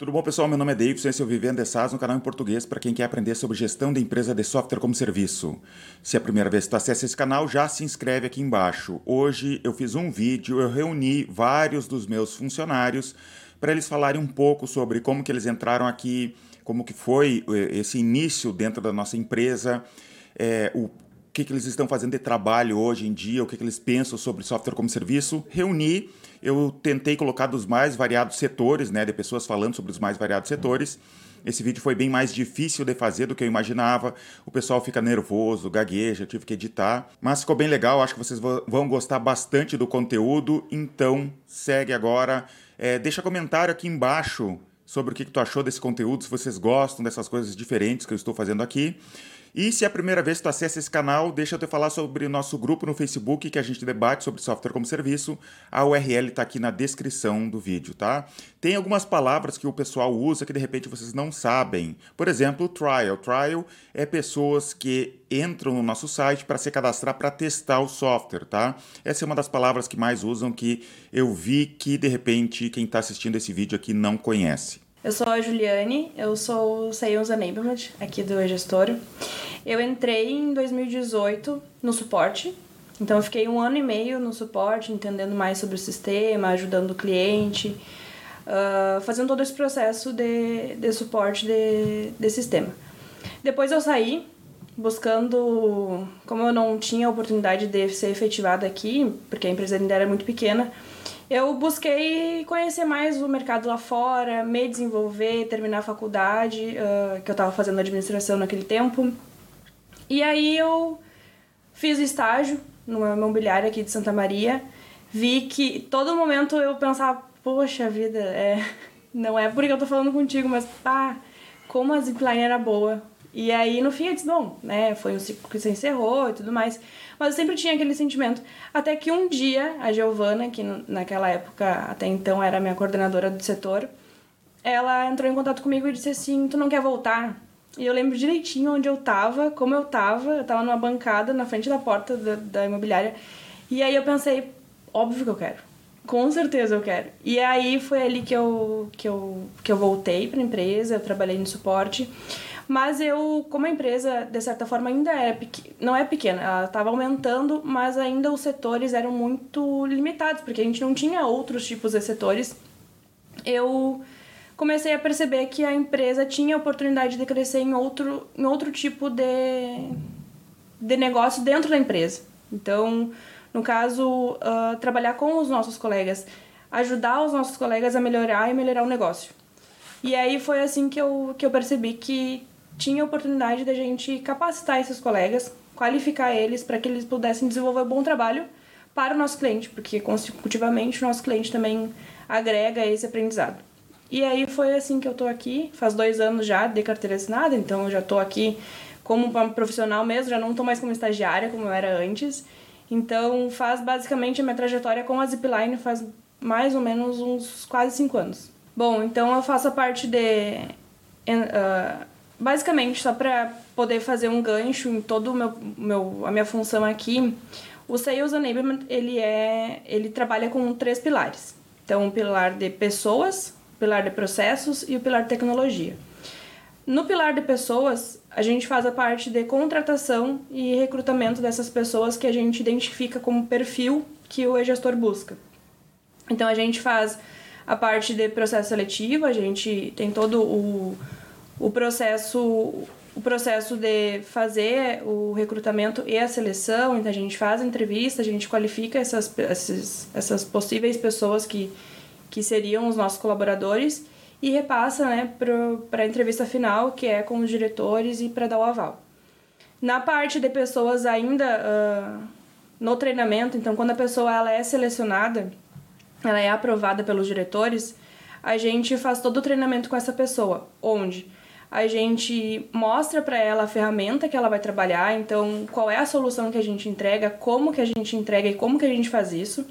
Tudo bom, pessoal? Meu nome é Davidson, esse é o Vivendo SaaS, um canal em português para quem quer aprender sobre gestão de empresa de software como serviço. Se é a primeira vez que tu acessa esse canal, já se inscreve aqui embaixo. Hoje eu fiz um vídeo, eu reuni vários dos meus funcionários para eles falarem um pouco sobre como que eles entraram aqui, como que foi eh, esse início dentro da nossa empresa, é, o que, que eles estão fazendo de trabalho hoje em dia, o que, que eles pensam sobre software como serviço. Reuni, eu tentei colocar dos mais variados setores, né, de pessoas falando sobre os mais variados setores. Esse vídeo foi bem mais difícil de fazer do que eu imaginava. O pessoal fica nervoso, gagueja, tive que editar. Mas ficou bem legal, acho que vocês vão gostar bastante do conteúdo. Então, segue agora. É, deixa comentário aqui embaixo sobre o que, que tu achou desse conteúdo, se vocês gostam dessas coisas diferentes que eu estou fazendo aqui. E se é a primeira vez que tu acessa esse canal, deixa eu te falar sobre o nosso grupo no Facebook que a gente debate sobre software como serviço. A URL está aqui na descrição do vídeo, tá? Tem algumas palavras que o pessoal usa que de repente vocês não sabem. Por exemplo, trial. Trial é pessoas que entram no nosso site para se cadastrar para testar o software, tá? Essa é uma das palavras que mais usam que eu vi que de repente quem está assistindo esse vídeo aqui não conhece. Eu sou a Juliane, eu sou Sales Enablement aqui do Gestório. Eu entrei em 2018 no suporte, então eu fiquei um ano e meio no suporte, entendendo mais sobre o sistema, ajudando o cliente, uh, fazendo todo esse processo de, de suporte de, de sistema. Depois eu saí, buscando, como eu não tinha oportunidade de ser efetivada aqui, porque a empresa ainda era muito pequena, eu busquei conhecer mais o mercado lá fora, me desenvolver, terminar a faculdade, uh, que eu estava fazendo administração naquele tempo. E aí eu fiz estágio numa imobiliária aqui de Santa Maria. Vi que todo momento eu pensava, poxa vida, é, não é porque eu tô falando contigo, mas pá, como a zipline era boa. E aí, no fim, eu disse, bom, né, foi um ciclo que se encerrou e tudo mais. Mas eu sempre tinha aquele sentimento. Até que um dia, a Giovana, que naquela época, até então, era minha coordenadora do setor, ela entrou em contato comigo e disse assim, tu não quer voltar? E eu lembro direitinho onde eu tava, como eu tava. Eu tava numa bancada na frente da porta da, da imobiliária. E aí eu pensei, óbvio que eu quero. Com certeza eu quero. E aí foi ali que eu, que eu, que eu voltei para a empresa, eu trabalhei no suporte. Mas eu, como a empresa, de certa forma, ainda é não é pequena, ela estava aumentando, mas ainda os setores eram muito limitados, porque a gente não tinha outros tipos de setores. Eu comecei a perceber que a empresa tinha oportunidade de crescer em outro, em outro tipo de, de negócio dentro da empresa. Então, no caso, uh, trabalhar com os nossos colegas, ajudar os nossos colegas a melhorar e melhorar o negócio. E aí foi assim que eu, que eu percebi que tinha a oportunidade da gente capacitar esses colegas, qualificar eles para que eles pudessem desenvolver um bom trabalho para o nosso cliente, porque consecutivamente o nosso cliente também agrega esse aprendizado. E aí foi assim que eu estou aqui, faz dois anos já de carteira assinada, então eu já estou aqui como profissional mesmo, já não estou mais como estagiária como eu era antes. Então faz basicamente a minha trajetória com a Zipline faz mais ou menos uns quase cinco anos. Bom, então eu faço a parte de uh, basicamente, só para poder fazer um gancho em todo o meu, meu a minha função aqui, o Sales Enablement, ele é, ele trabalha com três pilares. Então, o pilar de pessoas, o pilar de processos e o pilar de tecnologia. No pilar de pessoas, a gente faz a parte de contratação e recrutamento dessas pessoas que a gente identifica como perfil que o e-gestor busca. Então, a gente faz a parte de processo seletivo, a gente tem todo o o processo o processo de fazer o recrutamento e a seleção, então a gente faz a entrevista, a gente qualifica essas, essas, essas possíveis pessoas que, que seriam os nossos colaboradores e repassa né, para a entrevista final, que é com os diretores e para dar o aval. Na parte de pessoas ainda uh, no treinamento, então quando a pessoa ela é selecionada, ela é aprovada pelos diretores, a gente faz todo o treinamento com essa pessoa, onde a gente mostra para ela a ferramenta que ela vai trabalhar, então qual é a solução que a gente entrega, como que a gente entrega e como que a gente faz isso.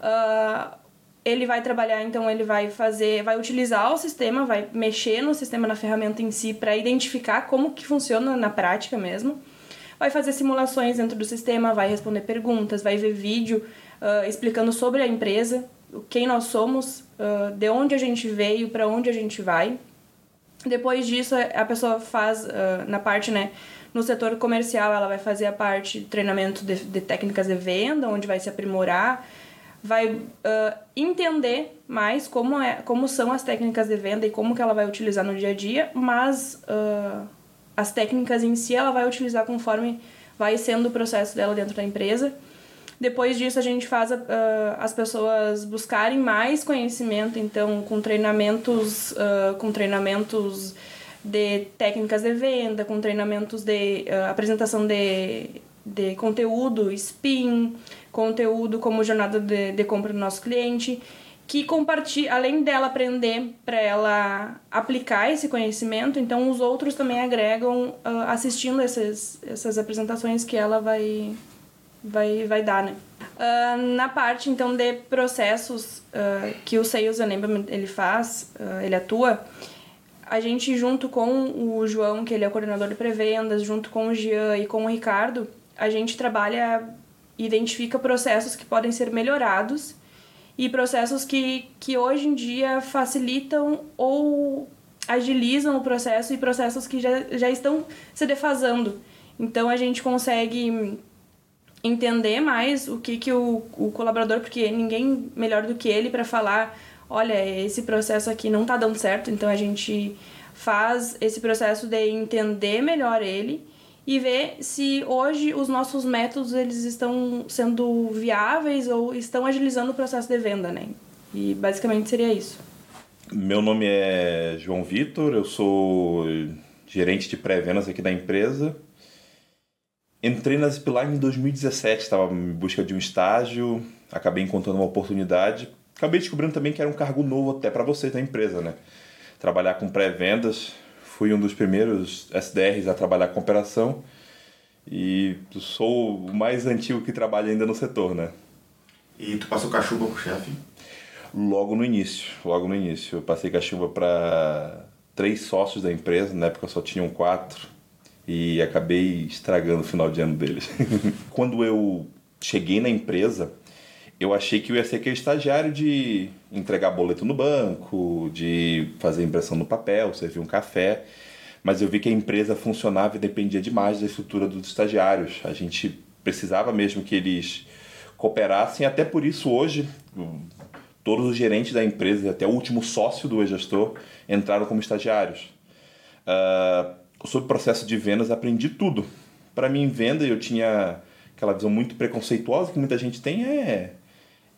Uh, ele vai trabalhar, então ele vai fazer, vai utilizar o sistema, vai mexer no sistema, na ferramenta em si, para identificar como que funciona na prática mesmo. Vai fazer simulações dentro do sistema, vai responder perguntas, vai ver vídeo uh, explicando sobre a empresa, quem nós somos, uh, de onde a gente veio, para onde a gente vai. Depois disso, a pessoa faz uh, na parte, né, no setor comercial, ela vai fazer a parte de treinamento de, de técnicas de venda, onde vai se aprimorar, vai uh, entender mais como, é, como são as técnicas de venda e como que ela vai utilizar no dia a dia, mas uh, as técnicas em si ela vai utilizar conforme vai sendo o processo dela dentro da empresa. Depois disso, a gente faz uh, as pessoas buscarem mais conhecimento, então, com treinamentos, uh, com treinamentos de técnicas de venda, com treinamentos de uh, apresentação de, de conteúdo, spin, conteúdo como jornada de, de compra do nosso cliente, que compartilha, além dela aprender para ela aplicar esse conhecimento, então os outros também agregam uh, assistindo essas, essas apresentações que ela vai, vai, vai dar, né? Uh, na parte, então, de processos uh, que o Sales Enablement ele faz, ele atua, a gente, junto com o João, que ele é o coordenador de pré-vendas, junto com o Jean e com o Ricardo, a gente trabalha, identifica processos que podem ser melhorados e processos que, que hoje em dia facilitam ou agilizam o processo e processos que já, já estão se defasando. Então a gente consegue entender mais o que, que o, o colaborador, porque ninguém melhor do que ele para falar olha, esse processo aqui não tá dando certo, então a gente faz esse processo de entender melhor ele e ver se hoje os nossos métodos eles estão sendo viáveis ou estão agilizando o processo de venda, né? E basicamente seria isso. Meu nome é João Vitor, eu sou gerente de pré-vendas aqui da empresa. Entrei na Zipline em 2017, estava em busca de um estágio, acabei encontrando uma oportunidade acabei descobrindo também que era um cargo novo até para vocês da empresa, né? Trabalhar com pré-vendas, fui um dos primeiros SDRs a trabalhar com operação e sou o mais antigo que trabalha ainda no setor, né? E tu passou cachuva pro chefe? Logo no início, logo no início. Eu passei cachuva para três sócios da empresa, na época só tinham quatro, e acabei estragando o final de ano deles. Quando eu cheguei na empresa, eu achei que eu ia ser aquele estagiário de entregar boleto no banco, de fazer impressão no papel, servir um café. Mas eu vi que a empresa funcionava e dependia demais da estrutura dos estagiários. A gente precisava mesmo que eles cooperassem, até por isso hoje todos os gerentes da empresa, até o último sócio do e-gestor, entraram como estagiários. Uh, sobre o processo de vendas, aprendi tudo. Para mim, venda, eu tinha aquela visão muito preconceituosa que muita gente tem, é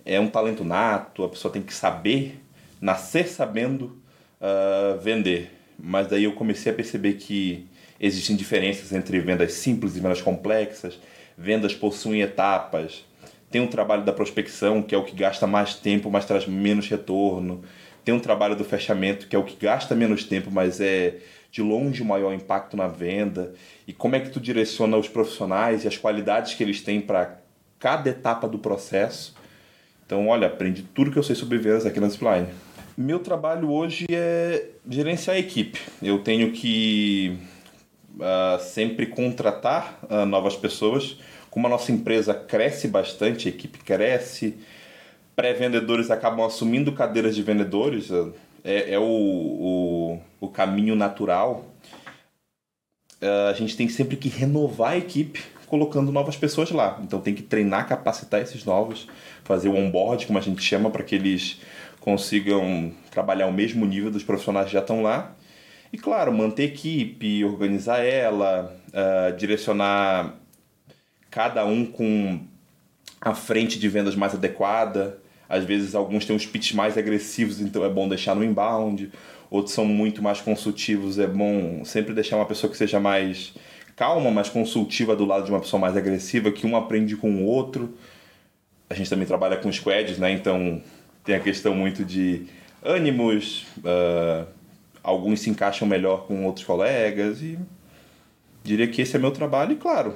é um talento nato, a pessoa tem que saber, nascer sabendo uh, vender. Mas daí eu comecei a perceber que existem diferenças entre vendas simples e vendas complexas. Vendas possuem etapas. Tem um trabalho da prospecção, que é o que gasta mais tempo, mas traz menos retorno. Tem um trabalho do fechamento, que é o que gasta menos tempo, mas é de longe o maior impacto na venda. E como é que tu direciona os profissionais e as qualidades que eles têm para cada etapa do processo então, olha, aprendi tudo que eu sei sobre vendas aqui na Zipline. Meu trabalho hoje é gerenciar a equipe. Eu tenho que uh, sempre contratar uh, novas pessoas. Como a nossa empresa cresce bastante, a equipe cresce, pré-vendedores acabam assumindo cadeiras de vendedores, uh, é, é o, o, o, caminho natural. a gente tem sempre que renovar a equipe colocando novas pessoas lá. Então tem que treinar, capacitar esses novos, fazer o onboard, como a gente chama, para que eles consigam trabalhar ao mesmo nível dos profissionais que já estão lá. E claro, manter equipe, organizar ela, uh, direcionar cada um com a frente de vendas mais adequada. Às vezes alguns têm uns pitches mais agressivos, então é bom deixar no inbound. Outros são muito mais consultivos, é bom sempre deixar uma pessoa que seja mais calma, mais consultiva do lado de uma pessoa mais agressiva, que um aprende com o outro. A gente também trabalha com squads, né? Então tem a questão muito de ânimos, uh, alguns se encaixam melhor com outros colegas e diria que esse é meu trabalho e claro,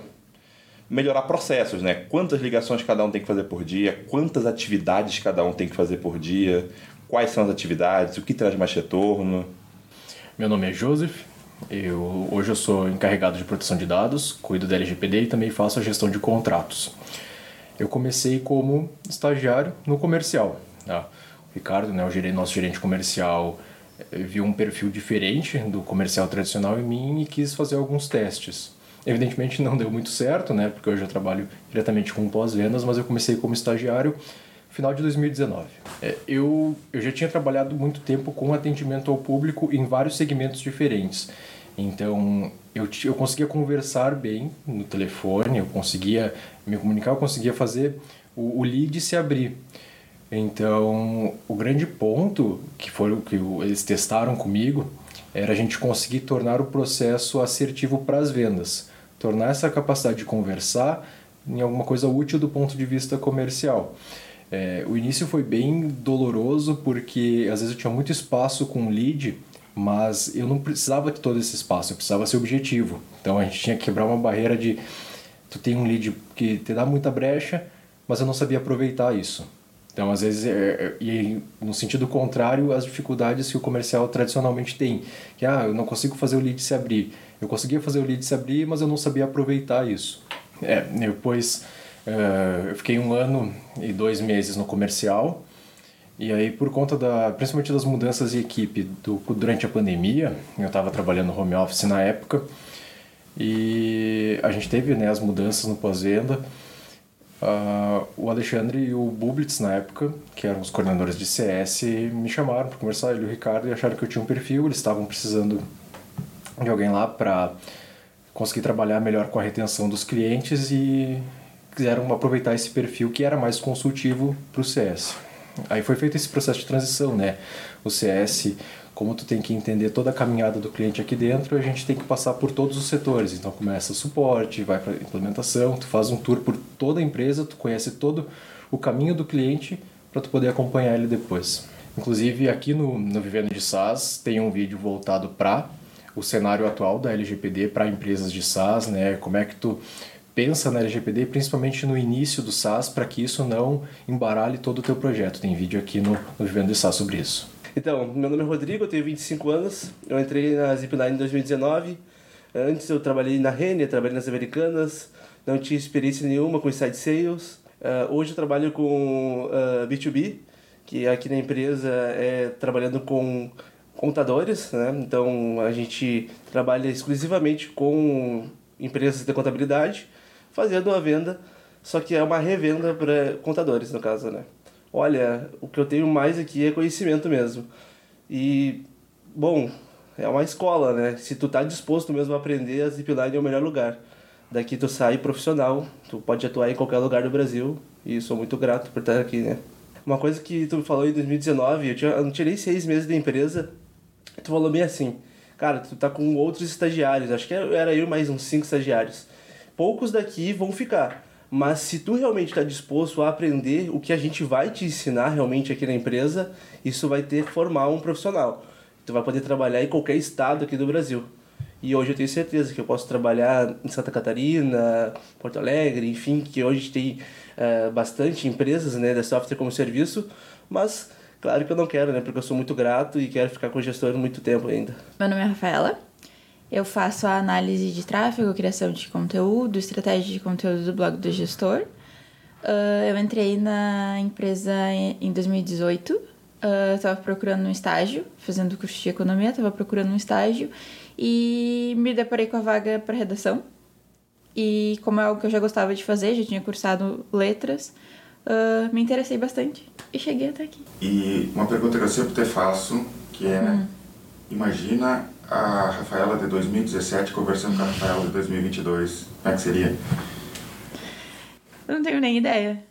melhorar processos, né? Quantas ligações cada um tem que fazer por dia, quantas atividades cada um tem que fazer por dia, quais são as atividades, o que traz mais retorno. Meu nome é Joseph, eu, hoje eu sou encarregado de proteção de dados, cuido da LGPD e também faço a gestão de contratos. Eu comecei como estagiário no comercial. Ah, o Ricardo, né, o gerente, nosso gerente comercial, eh, viu um perfil diferente do comercial tradicional em mim e quis fazer alguns testes. Evidentemente não deu muito certo, né, porque hoje eu trabalho diretamente com pós-vendas, mas eu comecei como estagiário final de 2019. É, eu, eu já tinha trabalhado muito tempo com atendimento ao público em vários segmentos diferentes. Então, eu, eu conseguia conversar bem no telefone, eu conseguia me comunicar, eu conseguia fazer o, o lead se abrir. Então, o grande ponto que foi o que eles testaram comigo era a gente conseguir tornar o processo assertivo para as vendas, tornar essa capacidade de conversar em alguma coisa útil do ponto de vista comercial. É, o início foi bem doloroso porque às vezes eu tinha muito espaço com o lead, mas eu não precisava de todo esse espaço, eu precisava ser objetivo. Então a gente tinha que quebrar uma barreira de tu tem um lead que te dá muita brecha, mas eu não sabia aproveitar isso. Então, às vezes, é, é, e no sentido contrário, as dificuldades que o comercial tradicionalmente tem. Que, ah, eu não consigo fazer o lead se abrir. Eu conseguia fazer o lead se abrir, mas eu não sabia aproveitar isso. É, depois uh, eu fiquei um ano e dois meses no comercial. E aí, por conta da, principalmente das mudanças de equipe do, durante a pandemia, eu estava trabalhando home office na época, e a gente teve né, as mudanças no pós-venda. Uh, o Alexandre e o Bublitz, na época, que eram os coordenadores de CS, me chamaram para conversar, ele e o Ricardo, e acharam que eu tinha um perfil, eles estavam precisando de alguém lá para conseguir trabalhar melhor com a retenção dos clientes e quiseram aproveitar esse perfil que era mais consultivo para o CS. Aí foi feito esse processo de transição, né? O CS, como tu tem que entender toda a caminhada do cliente aqui dentro, a gente tem que passar por todos os setores. Então começa suporte, vai para implementação, tu faz um tour por toda a empresa, tu conhece todo o caminho do cliente para tu poder acompanhar ele depois. Inclusive aqui no, no Vivendo de SaaS tem um vídeo voltado para o cenário atual da LGPD para empresas de SaaS, né? Como é que tu pensa na LGPD, principalmente no início do SaaS, para que isso não embaralhe todo o teu projeto. Tem vídeo aqui no, no Vivendo de SaaS sobre isso. Então, meu nome é Rodrigo, eu tenho 25 anos, eu entrei na Zipline em 2019. Antes eu trabalhei na Renner, trabalhei nas Americanas, não tinha experiência nenhuma com inside sales. Uh, hoje eu trabalho com uh, B2B, que aqui na empresa é trabalhando com contadores, né? Então a gente trabalha exclusivamente com empresas de contabilidade, fazendo a venda, só que é uma revenda para contadores no caso, né? Olha, o que eu tenho mais aqui é conhecimento mesmo. E bom, é uma escola, né? Se tu tá disposto mesmo a aprender, a Zipline é o melhor lugar. Daqui tu sai profissional, tu pode atuar em qualquer lugar do Brasil e sou muito grato por estar aqui, né? Uma coisa que tu falou em 2019, eu, tinha, eu não tirei seis meses da empresa tu falou bem assim, cara, tu tá com outros estagiários, acho que era eu mais uns cinco estagiários. Poucos daqui vão ficar, mas se tu realmente está disposto a aprender o que a gente vai te ensinar realmente aqui na empresa, isso vai ter formar um profissional. Tu vai poder trabalhar em qualquer estado aqui do Brasil. E hoje eu tenho certeza que eu posso trabalhar em Santa Catarina, Porto Alegre, enfim, que hoje tem uh, bastante empresas né, de software como serviço, mas Claro que eu não quero, né? Porque eu sou muito grato e quero ficar com o gestor muito tempo ainda. Meu nome é Rafaela. Eu faço a análise de tráfego, criação de conteúdo, estratégia de conteúdo do blog do gestor. Uh, eu entrei na empresa em 2018. Uh, estava procurando um estágio, fazendo curso de economia, estava procurando um estágio e me deparei com a vaga para redação. E como é algo que eu já gostava de fazer, já tinha cursado letras, uh, me interessei bastante e cheguei até aqui. E uma pergunta que eu sempre te faço, que é, hum. imagina a Rafaela de 2017 conversando com a Rafaela de 2022, como é que seria? Eu não tenho nem ideia.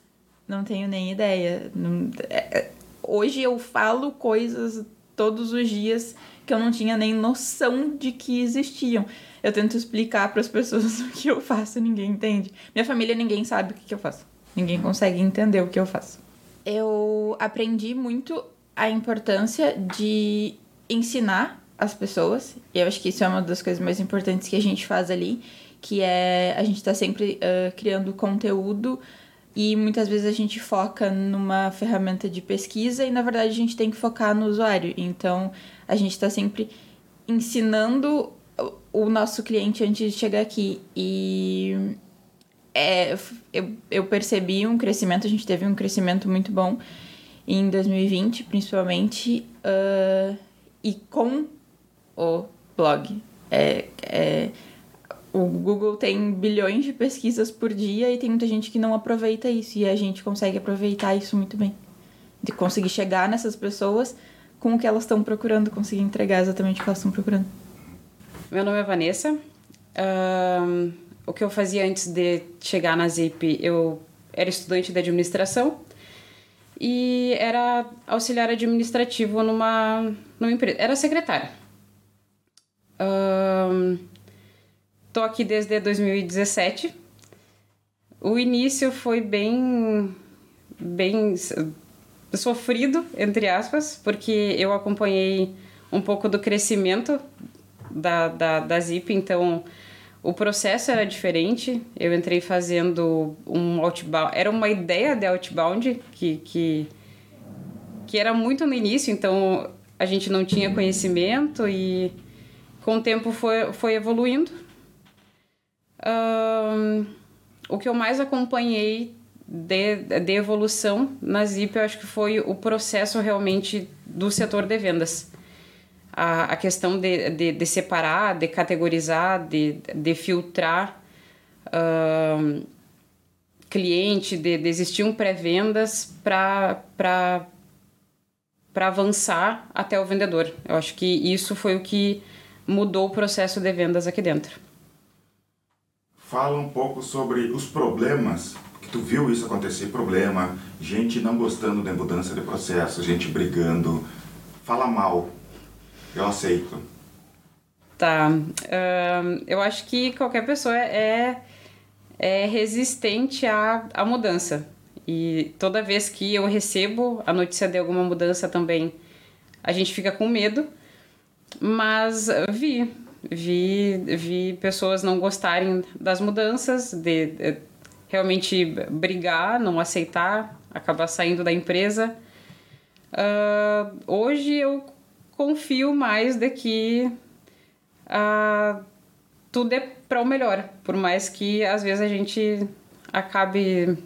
Não tenho nem ideia. Não, é, é hoje eu falo coisas todos os dias que eu não tinha nem noção de que existiam. Eu tento explicar para as pessoas o que eu faço, ninguém entende. Minha família, ninguém sabe o que eu faço. Ninguém consegue entender o que eu faço. Eu aprendi muito a importância de ensinar as pessoas. E eu acho que isso é uma das coisas mais importantes que a gente faz ali, que é a gente está sempre uh, criando conteúdo e muitas vezes a gente foca numa ferramenta de pesquisa e na verdade a gente tem que focar no usuário. Então a gente está sempre ensinando o nosso cliente antes de chegar aqui. E é, eu, eu percebi um crescimento, a gente teve um crescimento muito bom. em 2020, principalmente, uh, e com o blog. É, é, o Google tem bilhões de pesquisas por dia e tem muita gente que não aproveita isso, e a gente consegue aproveitar isso muito bem. De conseguir chegar nessas pessoas com o que elas estão procurando, conseguir entregar exatamente o que elas estão procurando. Meu nome é Vanessa. Um, o que eu fazia antes de chegar na Zip, eu era estudante de administração e era auxiliar administrativo numa, numa empresa. Era secretária. Um, tô aqui desde 2017. O início foi bem bem sofrido, entre aspas, porque eu acompanhei um pouco do crescimento da, da, da Zip, então o processo era diferente. Eu entrei fazendo um outbound, era uma ideia de outbound que, que, que era muito no início, então a gente não tinha conhecimento e com o tempo foi, foi evoluindo. Um, o que eu mais acompanhei de, de evolução na Zip, eu acho que foi o processo realmente do setor de vendas. A, a questão de, de, de separar, de categorizar, de, de filtrar uh, cliente, de, de existir um pré-vendas para avançar até o vendedor. Eu acho que isso foi o que mudou o processo de vendas aqui dentro. Fala um pouco sobre os problemas tu viu isso acontecer, problema, gente não gostando da mudança de processo, gente brigando, fala mal, eu aceito. Tá, uh, eu acho que qualquer pessoa é, é resistente à, à mudança. E toda vez que eu recebo a notícia de alguma mudança também, a gente fica com medo. Mas vi, vi, vi pessoas não gostarem das mudanças, de, de realmente brigar, não aceitar, acabar saindo da empresa. Uh, hoje eu confio mais de que uh, tudo é para o melhor, por mais que às vezes a gente acabe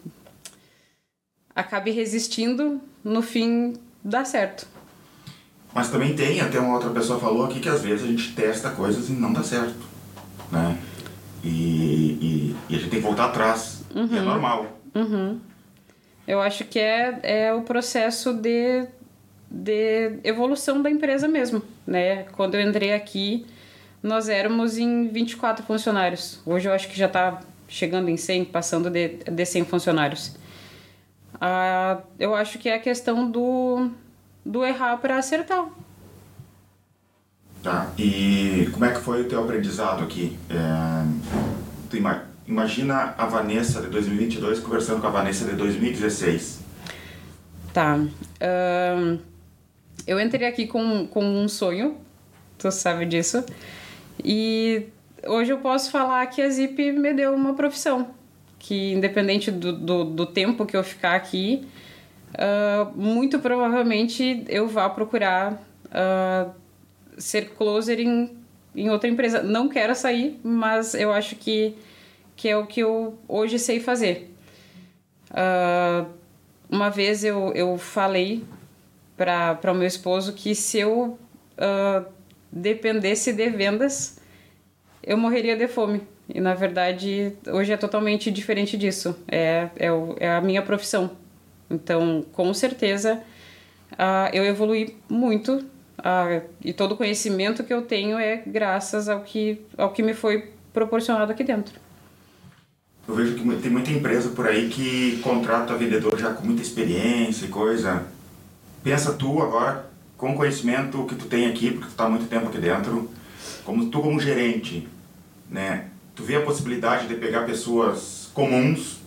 acabe resistindo, no fim dá certo. Mas também tem, até uma outra pessoa falou aqui que às vezes a gente testa coisas e não dá certo, né? E, e, e a gente tem que voltar atrás Uhum. É normal. Uhum. Eu acho que é, é o processo de, de evolução da empresa mesmo, né? Quando eu entrei aqui, nós éramos em 24 funcionários. Hoje eu acho que já está chegando em 100, passando de, de 100 funcionários. Ah, eu acho que é a questão do, do errar para acertar. Tá, e como é que foi o teu aprendizado aqui? É, tu imagina imagina a Vanessa de 2022 conversando com a Vanessa de 2016. Tá. Eu entrei aqui com, com um sonho, tu sabe disso. E hoje eu posso falar que a Zip me deu uma profissão. Que independente do, do, do tempo que eu ficar aqui, uh, muito provavelmente eu vá procurar uh, ser closer em, em outra empresa. Não quero sair, mas eu acho que que é o que eu hoje sei fazer. Uh, uma vez eu, eu falei para o meu esposo que se eu uh, dependesse de vendas, eu morreria de fome. E na verdade, hoje é totalmente diferente disso. É, é, o, é a minha profissão. Então, com certeza, uh, eu evolui muito. Uh, e todo o conhecimento que eu tenho é graças ao que, ao que me foi proporcionado aqui dentro. Eu vejo que tem muita empresa por aí que contrata vendedor já com muita experiência e coisa. Pensa tu agora, com o conhecimento que tu tem aqui, porque tu está há muito tempo aqui dentro, como tu como gerente, né? Tu vê a possibilidade de pegar pessoas comuns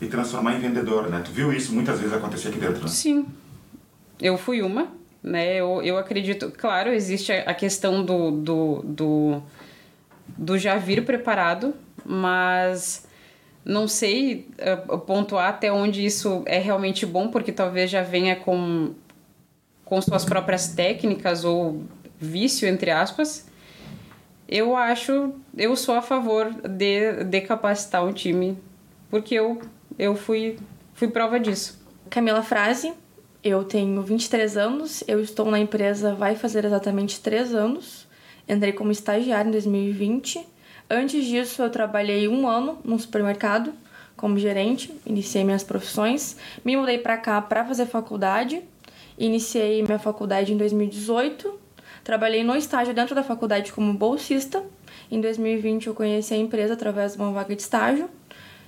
e transformar em vendedor, né? Tu viu isso muitas vezes acontecer aqui dentro? Né? Sim. Eu fui uma, né? Eu, eu acredito... Claro, existe a questão do, do, do, do já vir preparado, mas não sei uh, pontuar até onde isso é realmente bom, porque talvez já venha com, com suas próprias técnicas ou vício, entre aspas. Eu acho, eu sou a favor de, de capacitar um time, porque eu, eu fui, fui prova disso. Camila Frase, Eu tenho 23 anos, eu estou na empresa vai fazer exatamente 3 anos. Entrei como estagiária em 2020. Antes disso, eu trabalhei um ano num supermercado como gerente, iniciei minhas profissões. Me mudei para cá para fazer faculdade. Iniciei minha faculdade em 2018. Trabalhei no estágio dentro da faculdade como bolsista. Em 2020 eu conheci a empresa através de uma vaga de estágio.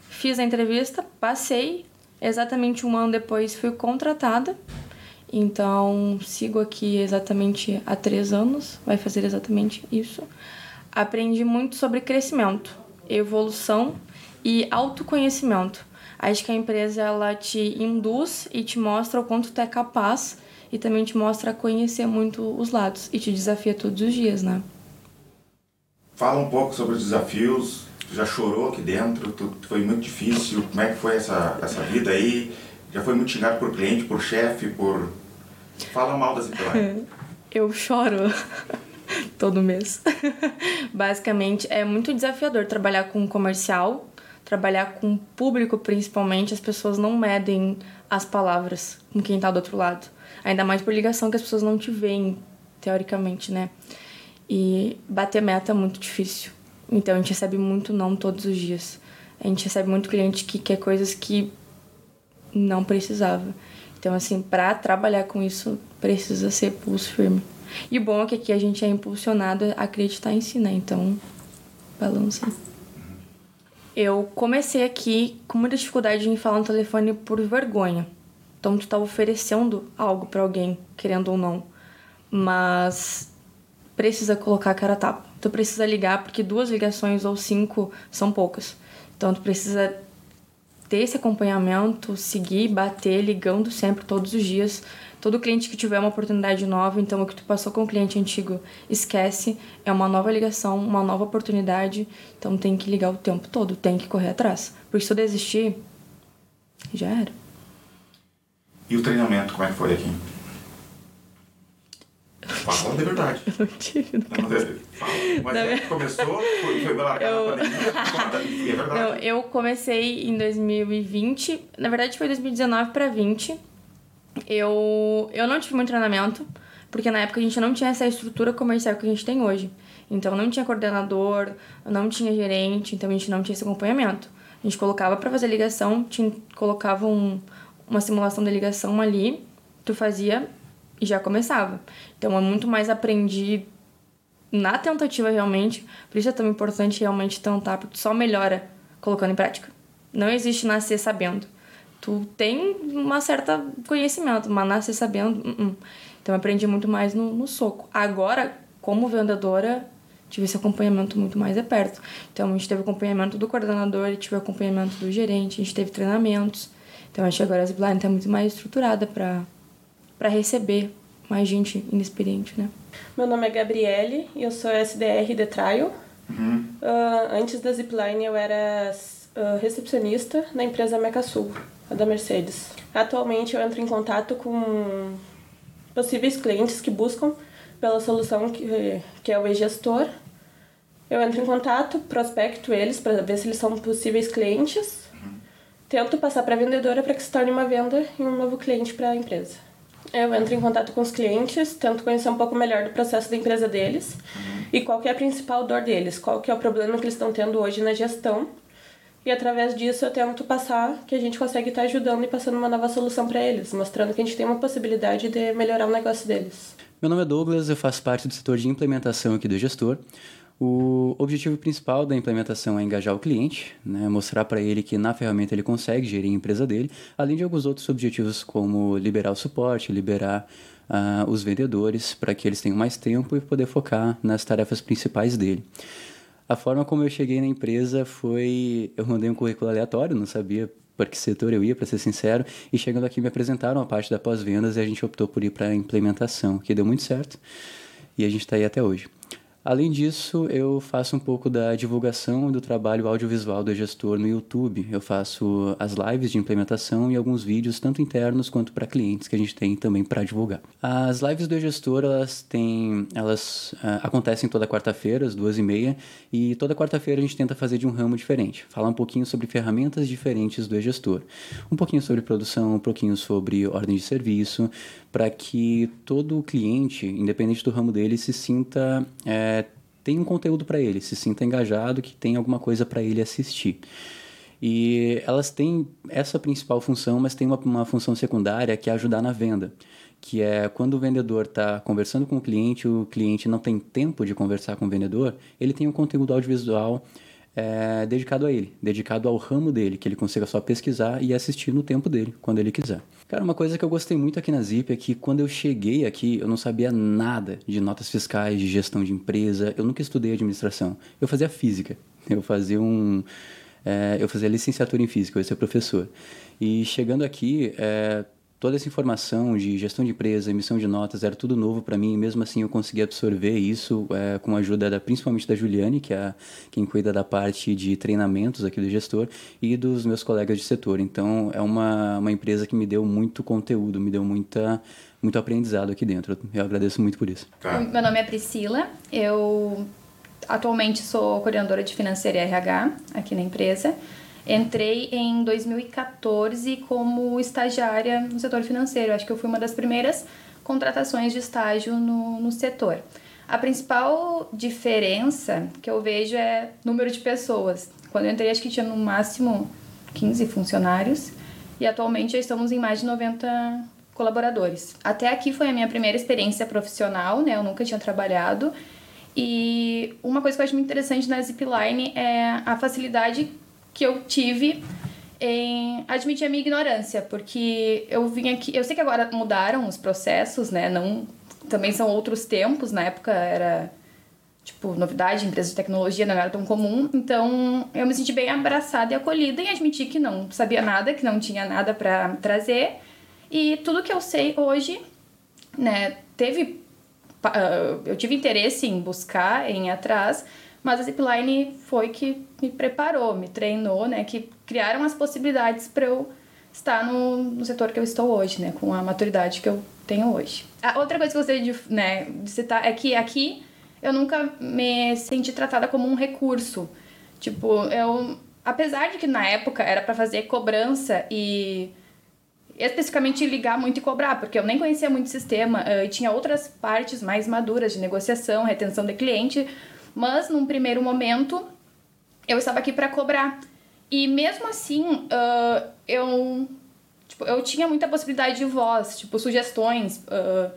Fiz a entrevista, passei. Exatamente um ano depois fui contratada. Então sigo aqui exatamente há três anos, vai fazer exatamente isso. Aprendi muito sobre crescimento, evolução e autoconhecimento. Acho que a empresa ela te induz e te mostra o quanto tu é capaz e também te mostra conhecer muito os lados e te desafia todos os dias, né? Fala um pouco sobre os desafios. Tu já chorou aqui dentro? Tu, foi muito difícil. Como é que foi essa, essa vida aí? Já foi muito xingado por cliente, por chefe, por... Fala mal da Zipline. Eu choro todo mês. Basicamente, é muito desafiador trabalhar com comercial, trabalhar com público principalmente. As pessoas não medem as palavras com quem tá do outro lado. Ainda mais por ligação que as pessoas não te veem, teoricamente, né? E bater meta é muito difícil. Então a gente recebe muito não todos os dias. A gente recebe muito cliente que quer coisas que não precisava. Então, assim, para trabalhar com isso, precisa ser pulso firme. E o bom é que aqui a gente é impulsionado a acreditar em si, né? Então, balança. Eu comecei aqui com muita dificuldade em falar no telefone por vergonha. Então, tu tá oferecendo algo para alguém, querendo ou não. Mas precisa colocar a cara a tapa. Tu precisa ligar, porque duas ligações ou cinco são poucas. Então, tu precisa ter esse acompanhamento, seguir, bater, ligando sempre, todos os dias. Todo cliente que tiver uma oportunidade nova, então o que tu passou com o cliente antigo, esquece. É uma nova ligação, uma nova oportunidade. Então tem que ligar o tempo todo, tem que correr atrás. Porque se eu desistir, já era. E o treinamento, como é que foi aqui? Fala de verdade. Eu não tive. Não, não teve. Fala. Mas Não, é que começou, foi, foi largar Eu- na pandemia, é verdade. Não, eu comecei em 2020, na verdade foi 2019 para 20. Eu, eu não tive muito treinamento, porque na época a gente não tinha essa estrutura comercial que a gente tem hoje. Então não tinha coordenador, não tinha gerente, então a gente não tinha esse acompanhamento. A gente colocava para fazer ligação, tinha, colocava um, uma simulação de ligação ali, tu fazia e já começava. Então é muito mais aprendi na tentativa realmente, por isso é tão importante realmente tentar, porque tu só melhora colocando em prática. Não existe nascer sabendo. Tu tem uma certa conhecimento, mas nascer sabendo, uh -uh. então eu aprendi muito mais no, no soco. Agora, como vendedora, tive esse acompanhamento muito mais de perto. Então a gente teve acompanhamento do coordenador, tive acompanhamento do gerente, a gente teve treinamentos. Então acho que agora a Zipline está muito mais estruturada para para receber mais gente inexperiente, né? Meu nome é Gabriele e eu sou SDR de Trial. Uhum. Uh, antes da Zipline eu era uh, recepcionista na empresa Mecasul, a da Mercedes. Atualmente eu entro em contato com possíveis clientes que buscam pela solução que, que é o e-gestor. Eu entro em contato, prospecto eles para ver se eles são possíveis clientes. Tento passar para a vendedora para que se torne uma venda e um novo cliente para a empresa. Eu entro em contato com os clientes, tento conhecer um pouco melhor do processo da empresa deles e qual é a principal dor deles, qual que é o problema que eles estão tendo hoje na gestão. E através disso eu tento passar que a gente consegue estar ajudando e passando uma nova solução para eles, mostrando que a gente tem uma possibilidade de melhorar o negócio deles. Meu nome é Douglas, eu faço parte do setor de implementação aqui do gestor. O objetivo principal da implementação é engajar o cliente, né, mostrar para ele que na ferramenta ele consegue gerir a empresa dele, além de alguns outros objetivos como liberar o suporte, liberar uh, os vendedores para que eles tenham mais tempo e poder focar nas tarefas principais dele. A forma como eu cheguei na empresa foi eu mandei um currículo aleatório, não sabia para que setor eu ia, para ser sincero, e chegando aqui me apresentaram a parte da pós-vendas e a gente optou por ir para a implementação, que deu muito certo e a gente está aí até hoje. Além disso, eu faço um pouco da divulgação do trabalho audiovisual do gestor no YouTube. Eu faço as lives de implementação e alguns vídeos, tanto internos quanto para clientes, que a gente tem também para divulgar. As lives do gestor, elas têm, elas uh, acontecem toda quarta-feira, às duas e meia, e toda quarta-feira a gente tenta fazer de um ramo diferente. Falar um pouquinho sobre ferramentas diferentes do gestor. Um pouquinho sobre produção, um pouquinho sobre ordem de serviço, para que todo cliente, independente do ramo dele, se sinta é, tem um conteúdo para ele, se sinta engajado, que tem alguma coisa para ele assistir. E elas têm essa principal função, mas tem uma, uma função secundária que é ajudar na venda, que é quando o vendedor está conversando com o cliente, o cliente não tem tempo de conversar com o vendedor, ele tem um conteúdo audiovisual é, dedicado a ele, dedicado ao ramo dele, que ele consiga só pesquisar e assistir no tempo dele, quando ele quiser. Cara, uma coisa que eu gostei muito aqui na Zip é que quando eu cheguei aqui, eu não sabia nada de notas fiscais, de gestão de empresa, eu nunca estudei administração. Eu fazia física, eu fazia um. É, eu fazia licenciatura em física, eu ia ser professor. E chegando aqui, é, toda essa informação de gestão de empresa, emissão de notas, era tudo novo para mim. E mesmo assim, eu consegui absorver isso é, com a ajuda da, principalmente da Juliane, que é quem cuida da parte de treinamentos aqui do gestor, e dos meus colegas de setor. Então, é uma, uma empresa que me deu muito conteúdo, me deu muita, muito aprendizado aqui dentro. Eu agradeço muito por isso. Tá. Meu nome é Priscila, eu atualmente sou coordenadora de financeira e RH aqui na empresa. Entrei em 2014 como estagiária no setor financeiro. Acho que eu fui uma das primeiras contratações de estágio no, no setor. A principal diferença que eu vejo é número de pessoas. Quando eu entrei, acho que tinha no máximo 15 funcionários e atualmente já estamos em mais de 90 colaboradores. Até aqui foi a minha primeira experiência profissional, né? Eu nunca tinha trabalhado. E uma coisa que eu acho muito interessante na Zipline é a facilidade que eu tive em admitir a minha ignorância, porque eu vim aqui, eu sei que agora mudaram os processos, né? Não também são outros tempos, na época era tipo novidade, empresa de tecnologia não era tão comum, então eu me senti bem abraçada e acolhida em admitir que não sabia nada, que não tinha nada para trazer. E tudo que eu sei hoje, né, teve uh, eu tive interesse em buscar, em ir atrás, mas a Zipline foi que me preparou, me treinou, né? Que criaram as possibilidades para eu estar no, no setor que eu estou hoje, né? Com a maturidade que eu tenho hoje. A outra coisa que eu gostaria de, né, de citar é que aqui eu nunca me senti tratada como um recurso. Tipo, eu... Apesar de que na época era para fazer cobrança e especificamente ligar muito e cobrar, porque eu nem conhecia muito o sistema uh, e tinha outras partes mais maduras de negociação, retenção de cliente, mas num primeiro momento eu estava aqui para cobrar. E mesmo assim, uh, eu, tipo, eu tinha muita possibilidade de voz, tipo, sugestões uh,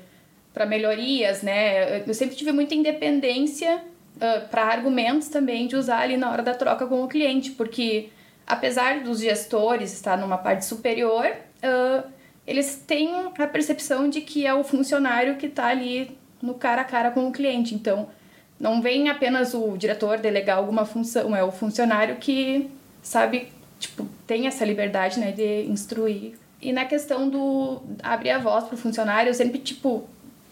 para melhorias, né? Eu sempre tive muita independência uh, para argumentos também de usar ali na hora da troca com o cliente, porque apesar dos gestores estar numa parte superior, eles têm a percepção de que é o funcionário que está ali no cara a cara com o cliente. Então, não vem apenas o diretor delegar alguma função, é o funcionário que sabe, tipo, tem essa liberdade, né, de instruir. E na questão do abrir a voz pro funcionário, eu sempre, tipo,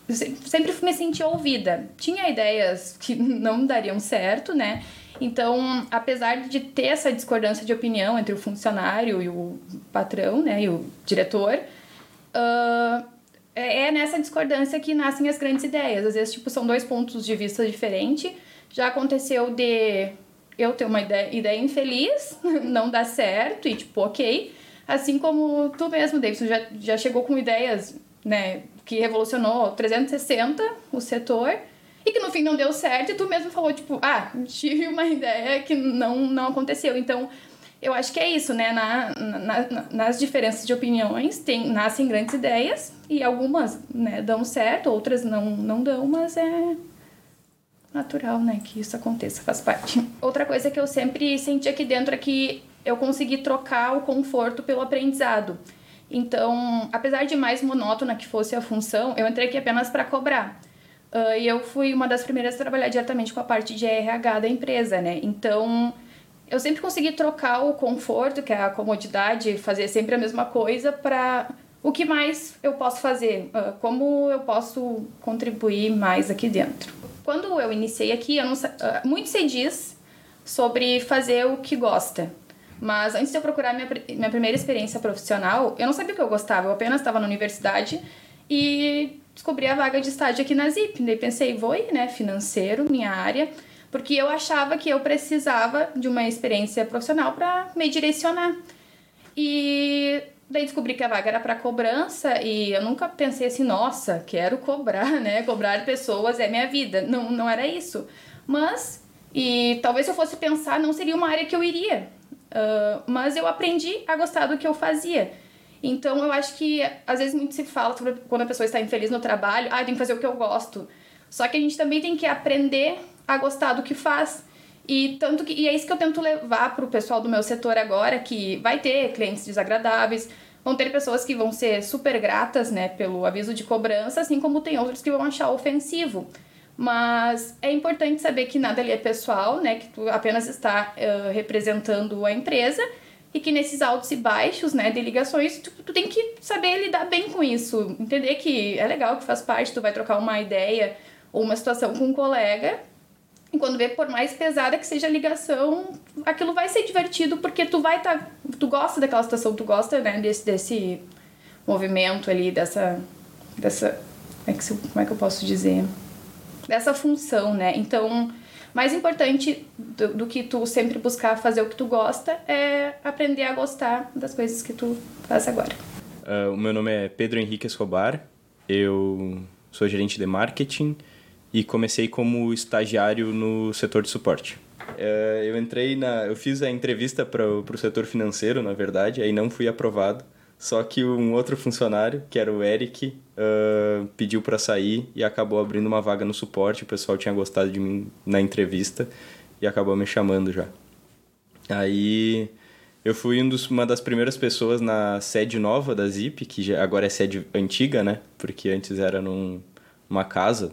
sempre me senti ouvida. Tinha ideias que não dariam certo, né? Então, apesar de ter essa discordância de opinião entre o funcionário e o patrão, né, e o diretor, uh, é, é nessa discordância que nascem as grandes ideias. Às vezes, tipo, são dois pontos de vista diferentes. Já aconteceu de eu ter uma ideia, ideia infeliz, não dar certo e, tipo, ok. Assim como tu mesmo, Davidson, já, já chegou com ideias, né, que revolucionou 360 o setor e que no fim não deu certo e tu mesmo falou, tipo, ah, tive uma ideia que não, não aconteceu. Então, eu acho que é isso, né? Na, na, nas diferenças de opiniões tem, nascem grandes ideias e algumas né, dão certo, outras não, não dão, mas é natural, né? Que isso aconteça, faz parte. Outra coisa que eu sempre senti aqui dentro é que eu consegui trocar o conforto pelo aprendizado. Então, apesar de mais monótona que fosse a função, eu entrei aqui apenas para cobrar. Uh, e eu fui uma das primeiras a trabalhar diretamente com a parte de RH da empresa, né? Então, eu sempre consegui trocar o conforto, que é a comodidade, fazer sempre a mesma coisa, para o que mais eu posso fazer, ah, como eu posso contribuir mais aqui dentro. quando eu iniciei aqui, eu não, uh, muito se diz sobre fazer o que gosta. Mas antes de eu procurar minha, minha primeira experiência profissional, eu não sabia o que eu gostava, eu apenas estava na universidade e descobri a vaga de estágio aqui na ZIP. Daí pensei, vou ir, né, financeiro, minha área, porque eu achava que eu precisava de uma experiência profissional para me direcionar. E daí descobri que a vaga era para cobrança e eu nunca pensei assim, nossa, quero cobrar, né? Cobrar pessoas é minha vida. Não, não era isso. Mas, e talvez se eu fosse pensar, não seria uma área que eu iria. Ah, mas eu aprendi a gostar do que eu fazia. Então eu acho que às vezes muito se fala sobre quando a pessoa está infeliz no trabalho, ah, tem que fazer o que eu gosto. Só que a gente também tem que aprender a gostar do que faz. E tanto que e é isso que eu tento levar pro pessoal do meu setor agora, que vai ter clientes desagradáveis, vão ter pessoas que vão ser super gratas, né, pelo aviso de cobrança, assim como tem outros que vão achar ofensivo. Mas é importante saber que nada ali é pessoal, né, que tu apenas está eh, representando a empresa e que nesses altos e baixos, né, de ligações, tu, tu tem que saber lidar bem com isso, entender que é legal, que faz parte, tu vai trocar uma ideia ou uma situação com um colega e quando vê, por mais pesada que seja a ligação, aquilo vai ser divertido porque tu vai tá, tu gosta daquela situação, tu gosta, né, desse, desse movimento ali, dessa, dessa, é, que, como é que eu posso dizer? Dessa função, né? Então, mais importante do, do que tu sempre buscar fazer o que tu gosta é aprender a gostar das coisas que tu faz agora. Ah, o meu nome é Pedro Henrique Escobar, eu sou gerente de marketing e comecei como estagiário no setor de suporte. Eh, eu entrei na. Eu fiz a entrevista para o setor financeiro, na verdade, aí não fui aprovado. Só que um outro funcionário, que era o Eric, ah, pediu para sair e acabou abrindo uma vaga no suporte. O pessoal tinha gostado de mim na entrevista e acabou me chamando já. Aí eu fui um dos, uma das primeiras pessoas na sede nova da Zip, que já, agora é sede antiga, né? Porque antes era num, uma casa,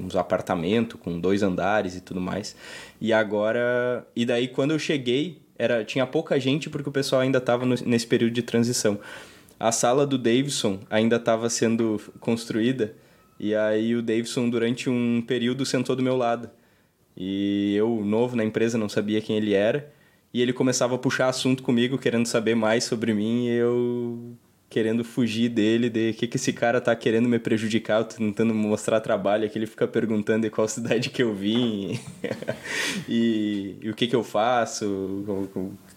uns apartamentos com dois andares e tudo mais. E agora. E daí quando eu cheguei, era, tinha pouca gente porque o pessoal ainda estava nesse período de transição. A sala do Davidson ainda estava sendo construída. E aí o Davidson, durante um período, sentou do meu lado. E eu, novo na empresa, não sabia quem ele era. E ele começava a puxar assunto comigo, querendo saber mais sobre mim, e eu querendo fugir dele, de que, que esse cara tá querendo me prejudicar, eu tô tentando mostrar trabalho, que ele fica perguntando de qual cidade que eu vim, e, e o que que eu faço,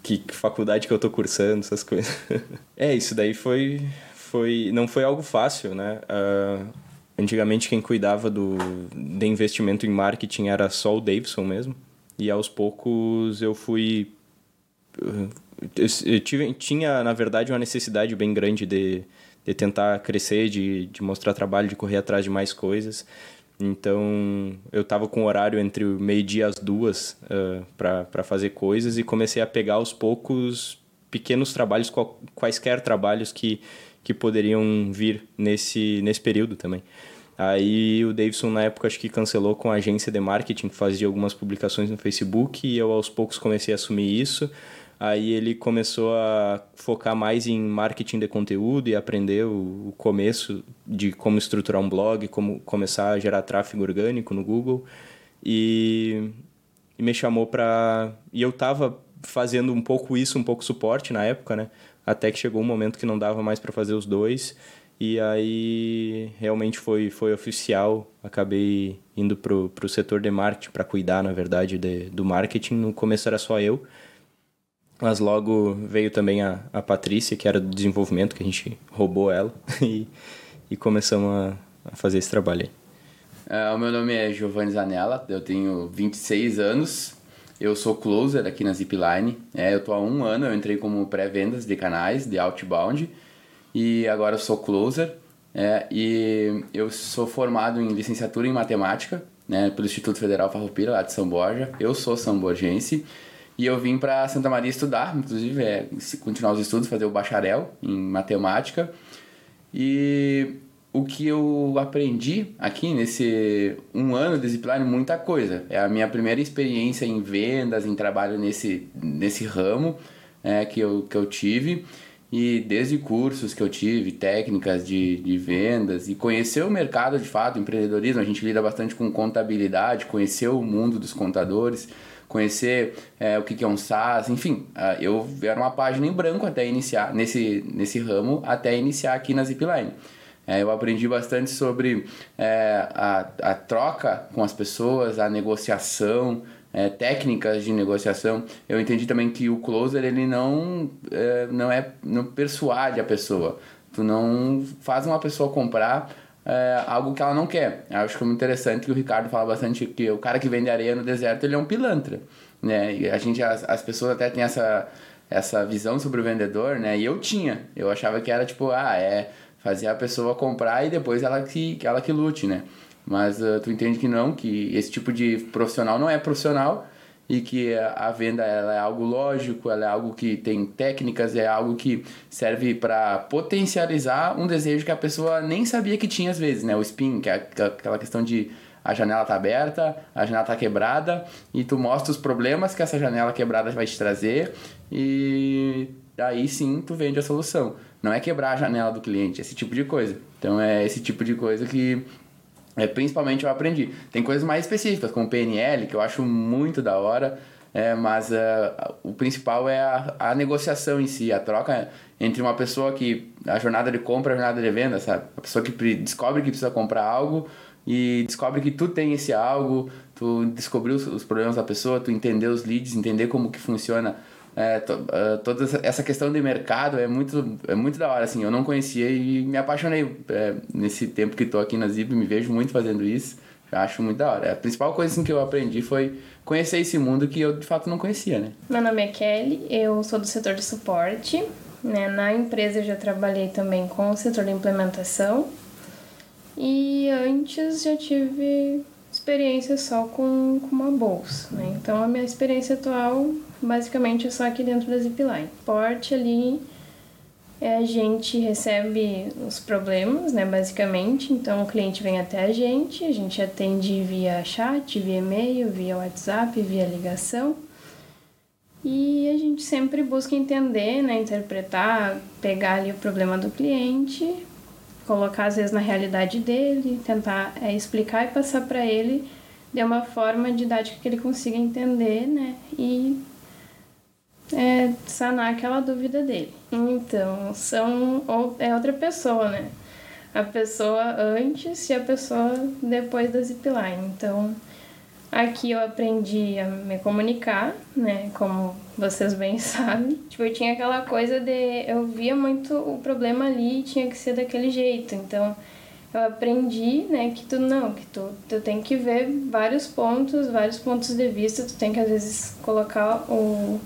que, que faculdade que eu tô cursando, essas coisas. é, isso daí foi, foi não foi algo fácil, né? Ah, antigamente quem cuidava do, de investimento em marketing era só o Davidson mesmo, e aos poucos eu fui eu, eu tive, tinha, na verdade, uma necessidade bem grande de, de tentar crescer, de, de mostrar trabalho, de correr atrás de mais coisas. Então, eu estava com horário entre meio-dia e as duas uh, para fazer coisas e comecei a pegar aos poucos pequenos trabalhos, qual, quaisquer trabalhos que, que poderiam vir nesse, nesse período também. Aí o Davidson, na época, acho que cancelou com a agência de marketing, que fazia algumas publicações no Facebook, e eu aos poucos comecei a assumir isso. Aí ele começou a focar mais em marketing de conteúdo e aprender o, o começo de como estruturar um blog, como começar a gerar tráfego orgânico no Google. E, e me chamou para. E eu tava fazendo um pouco isso, um pouco suporte na época, né? Até que chegou um momento que não dava mais para fazer os dois. E aí realmente foi, foi oficial. Acabei indo pro, pro setor de marketing para cuidar, na verdade, de, do marketing. No começo era só eu. Mas logo veio também a, a Patrícia, que era do desenvolvimento, que a gente roubou ela. E, e começamos a, a fazer esse trabalho aí. É, o meu nome é Giovanni Zanella, eu tenho 26 anos, eu sou closer aqui na Zipline. É, eu tô há um ano, eu entrei como pré-vendas de canais, de outbound, e agora eu sou closer. É, e eu sou formado em licenciatura em matemática, né, pelo Instituto Federal Farroupilha, lá de São Borja. Eu sou samborgense e eu vim para Santa Maria estudar, inclusive, é, continuar os estudos, fazer o bacharel em matemática. E o que eu aprendi aqui nesse um ano de Zipline, muita coisa. É a minha primeira experiência em vendas, em trabalho nesse, nesse ramo é, que, eu, que eu tive. E desde cursos que eu tive, técnicas de, de vendas e conhecer o mercado de fato, empreendedorismo, a gente lida bastante com contabilidade, conhecer o mundo dos contadores, conhecer é, o que, que é um SaaS, enfim, uh, eu era uma página em branco até iniciar nesse, nesse ramo, até iniciar aqui na Zipline. É, eu aprendi bastante sobre é, a, a troca com as pessoas, a negociação, é, técnicas de negociação. Eu entendi também que o closer ele não é, não é não persuade a pessoa. Tu não faz uma pessoa comprar é, algo que ela não quer. Eu acho que é muito interessante que o Ricardo fala bastante que o cara que vende areia no deserto ele é um pilantra, né? E a gente as, as pessoas até têm essa essa visão sobre o vendedor, né? E eu tinha. Eu achava que era tipo, ah, é fazer a pessoa comprar e depois ela que, ela que lute, né? Mas uh, tu entende que não, que esse tipo de profissional não é profissional e que a venda ela é algo lógico, ela é algo que tem técnicas, é algo que serve para potencializar um desejo que a pessoa nem sabia que tinha às vezes, né? O spin, que é aquela questão de a janela tá aberta, a janela tá quebrada e tu mostra os problemas que essa janela quebrada vai te trazer e aí sim tu vende a solução. Não é quebrar a janela do cliente, esse tipo de coisa. Então é esse tipo de coisa que é, principalmente eu aprendi. Tem coisas mais específicas, como PNL, que eu acho muito da hora, é, mas uh, o principal é a, a negociação em si, a troca entre uma pessoa que a jornada de compra e a jornada de venda, sabe? A pessoa que descobre que precisa comprar algo e descobre que tu tem esse algo, tu descobriu os, os problemas da pessoa, tu entender os leads, entender como que funciona é, to, uh, toda essa questão de mercado é muito, é muito da hora, assim, eu não conhecia e me apaixonei é, nesse tempo que estou aqui na Zip, me vejo muito fazendo isso, acho muito da hora. A principal coisa assim, que eu aprendi foi conhecer esse mundo que eu de fato não conhecia, né? Meu nome é Kelly, eu sou do setor de suporte, né? Na empresa eu já trabalhei também com o setor de implementação e antes já tive experiência só com, com uma bolsa, né? Então a minha experiência atual basicamente é só aqui dentro da Zipline. Porte ali é a gente recebe os problemas, né, basicamente. Então o cliente vem até a gente, a gente atende via chat, via e-mail, via WhatsApp, via ligação. E a gente sempre busca entender, né, interpretar, pegar ali o problema do cliente, colocar às vezes na realidade dele, tentar é, explicar e passar para ele de uma forma didática que ele consiga entender, né, e é, sanar aquela dúvida dele. Então, são é outra pessoa, né? A pessoa antes e a pessoa depois da zipline. Então, aqui eu aprendi a me comunicar, né? Como vocês bem sabem. Tipo, eu tinha aquela coisa de... Eu via muito o problema ali e tinha que ser daquele jeito. Então, eu aprendi, né, que tu não, que tu, tu tem que ver vários pontos, vários pontos de vista. Tu tem que, às vezes, colocar o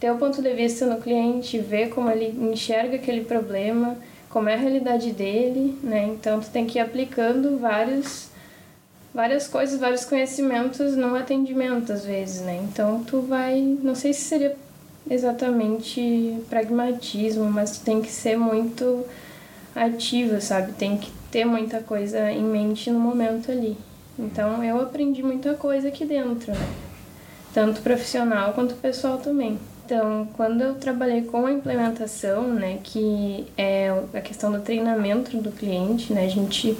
ter o ponto de vista no cliente, ver como ele enxerga aquele problema, como é a realidade dele, né? Então tu tem que ir aplicando vários várias coisas, vários conhecimentos no atendimento às vezes, né? Então tu vai, não sei se seria exatamente pragmatismo, mas tu tem que ser muito ativo, sabe? Tem que ter muita coisa em mente no momento ali. Então eu aprendi muita coisa aqui dentro, né? Tanto profissional quanto pessoal também. Então, quando eu trabalhei com a implementação, né, que é a questão do treinamento do cliente, né, a gente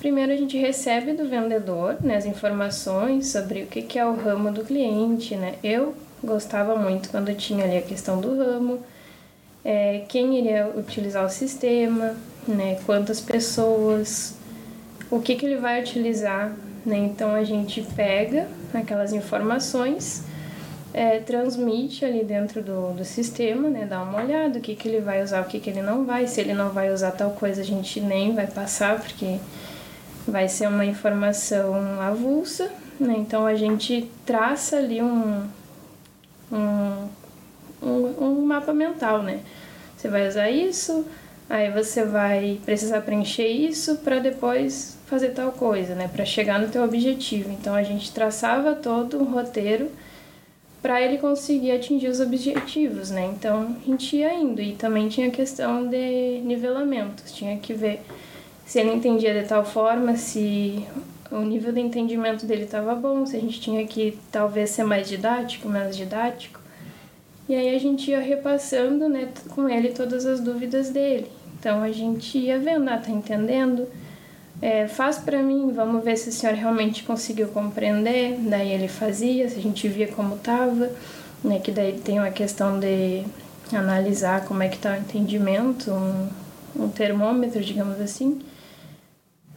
primeiro a gente recebe do vendedor, né, as informações sobre o que que é o ramo do cliente, né. Eu gostava muito quando tinha ali a questão do ramo, é, quem iria utilizar o sistema, né, quantas pessoas, o que que ele vai utilizar, né. Então a gente pega aquelas informações é, transmite ali dentro do, do sistema, né? Dá uma olhada, o que, que ele vai usar, o que, que ele não vai. Se ele não vai usar tal coisa, a gente nem vai passar, porque vai ser uma informação avulsa, né? Então a gente traça ali um, um, um, um mapa mental, né? Você vai usar isso, aí você vai precisar preencher isso para depois fazer tal coisa, né? Para chegar no teu objetivo. Então a gente traçava todo um roteiro para ele conseguir atingir os objetivos, né? Então a gente ia indo e também tinha questão de nivelamentos, tinha que ver se ele entendia de tal forma, se o nível de entendimento dele estava bom, se a gente tinha que talvez ser mais didático, menos didático. E aí a gente ia repassando, né, com ele todas as dúvidas dele. Então a gente ia vendo, ah, tá entendendo? É, faz para mim, vamos ver se o senhor realmente conseguiu compreender. Daí ele fazia, se a gente via como tava, né, que daí tem uma questão de analisar como é que tá o entendimento, um, um termômetro, digamos assim.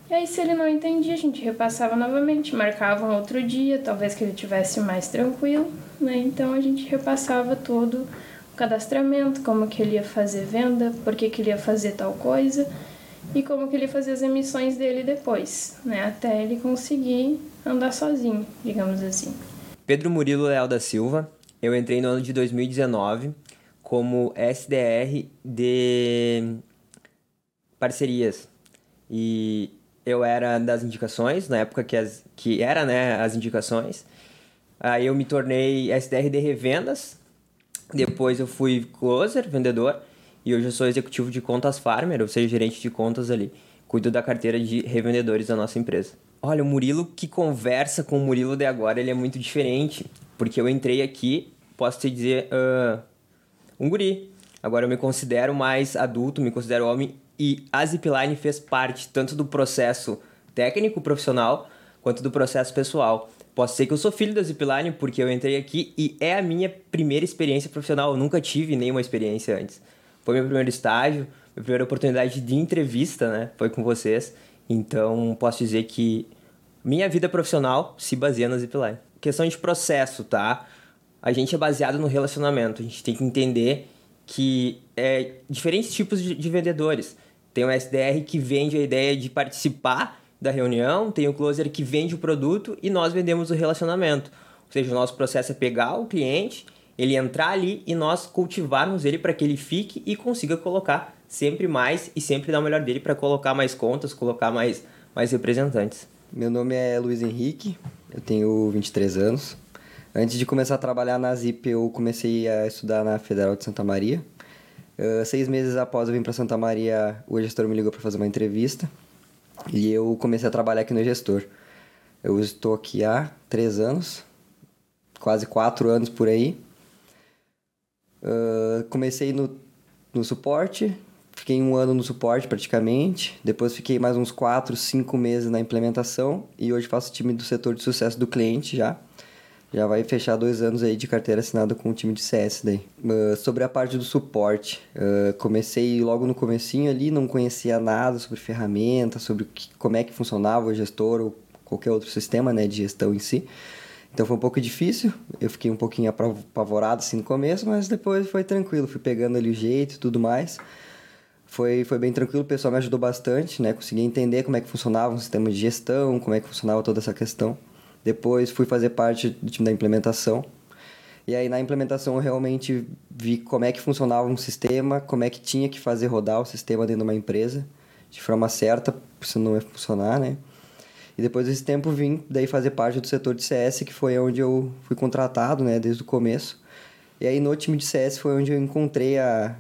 E aí, se ele não entendia, a gente repassava novamente, marcava um outro dia, talvez que ele tivesse mais tranquilo, né? Então a gente repassava todo o cadastramento, como que ele ia fazer venda, por que, que ele ia fazer tal coisa e como que ele ia fazer as emissões dele depois, né? Até ele conseguir andar sozinho, digamos assim. Pedro Murilo Leal da Silva, eu entrei no ano de 2019 como SDR de parcerias. E eu era das indicações, na época que, as, que era né, as indicações. Aí eu me tornei SDR de revendas, depois eu fui closer, vendedor, e hoje eu sou executivo de contas farmer, ou seja, gerente de contas ali. Cuido da carteira de revendedores da nossa empresa. Olha, o Murilo que conversa com o Murilo de agora, ele é muito diferente, porque eu entrei aqui, posso te dizer, uh, um guri. Agora eu me considero mais adulto, me considero homem e a Zipline fez parte tanto do processo técnico profissional quanto do processo pessoal. Posso ser que eu sou filho da Zipline porque eu entrei aqui e é a minha primeira experiência profissional. Eu nunca tive nenhuma experiência antes. Foi meu primeiro estágio, minha primeira oportunidade de entrevista, né? Foi com vocês. Então, posso dizer que minha vida profissional se baseia na Zipline. Questão de processo, tá? A gente é baseado no relacionamento. A gente tem que entender que é diferentes tipos de, de vendedores. Tem o SDR que vende a ideia de participar da reunião, tem o closer que vende o produto e nós vendemos o relacionamento. Ou seja, o nosso processo é pegar o cliente, ele entrar ali e nós cultivarmos ele para que ele fique e consiga colocar sempre mais e sempre dar o melhor dele para colocar mais contas, colocar mais, mais representantes. Meu nome é Luiz Henrique, eu tenho 23 anos. Antes de começar a trabalhar na Zip, eu comecei a estudar na Federal de Santa Maria. Uh, seis meses após eu vir para Santa Maria, o gestor me ligou para fazer uma entrevista e eu comecei a trabalhar aqui no gestor. Eu estou aqui há três anos, quase quatro anos por aí. Uh, comecei no, no suporte, fiquei um ano no suporte praticamente, depois fiquei mais uns quatro, cinco meses na implementação e hoje faço time do setor de sucesso do cliente já já vai fechar dois anos aí de carteira assinada com o time de CS daí. Uh, sobre a parte do suporte, uh, comecei logo no comecinho ali, não conhecia nada sobre ferramenta, sobre que, como é que funcionava o gestor ou qualquer outro sistema né, de gestão em si. Então foi um pouco difícil, eu fiquei um pouquinho apavorado assim no começo, mas depois foi tranquilo, fui pegando ali o jeito e tudo mais. Foi, foi bem tranquilo, o pessoal me ajudou bastante, né? Consegui entender como é que funcionava o sistema de gestão, como é que funcionava toda essa questão. Depois fui fazer parte do time da implementação. E aí na implementação eu realmente vi como é que funcionava um sistema, como é que tinha que fazer rodar o sistema dentro de uma empresa de forma certa, senão não ia funcionar, né? E depois desse tempo vim daí fazer parte do setor de CS, que foi onde eu fui contratado, né, desde o começo. E aí no time de CS foi onde eu encontrei a,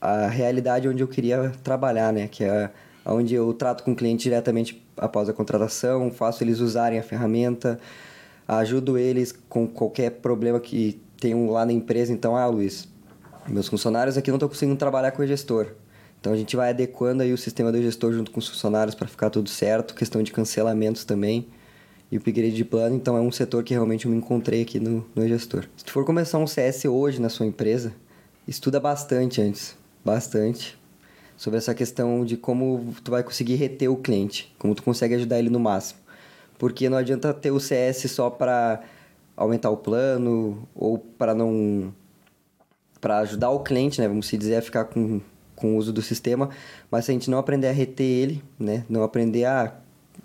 a realidade onde eu queria trabalhar, né, que é onde eu trato com o cliente diretamente após a contratação, faço eles usarem a ferramenta, ajudo eles com qualquer problema que tenham lá na empresa. Então, ah, Luiz, meus funcionários aqui não estão conseguindo trabalhar com o gestor. Então a gente vai adequando aí o sistema do gestor junto com os funcionários para ficar tudo certo, questão de cancelamentos também e o upgrade de plano. Então é um setor que realmente eu me encontrei aqui no, no gestor. Se tu for começar um CS hoje na sua empresa, estuda bastante antes, bastante, sobre essa questão de como tu vai conseguir reter o cliente, como tu consegue ajudar ele no máximo. Porque não adianta ter o CS só para aumentar o plano ou para não para ajudar o cliente, né, vamos se dizer, a ficar com, com o uso do sistema, mas se a gente não aprender a reter ele, né, não aprender a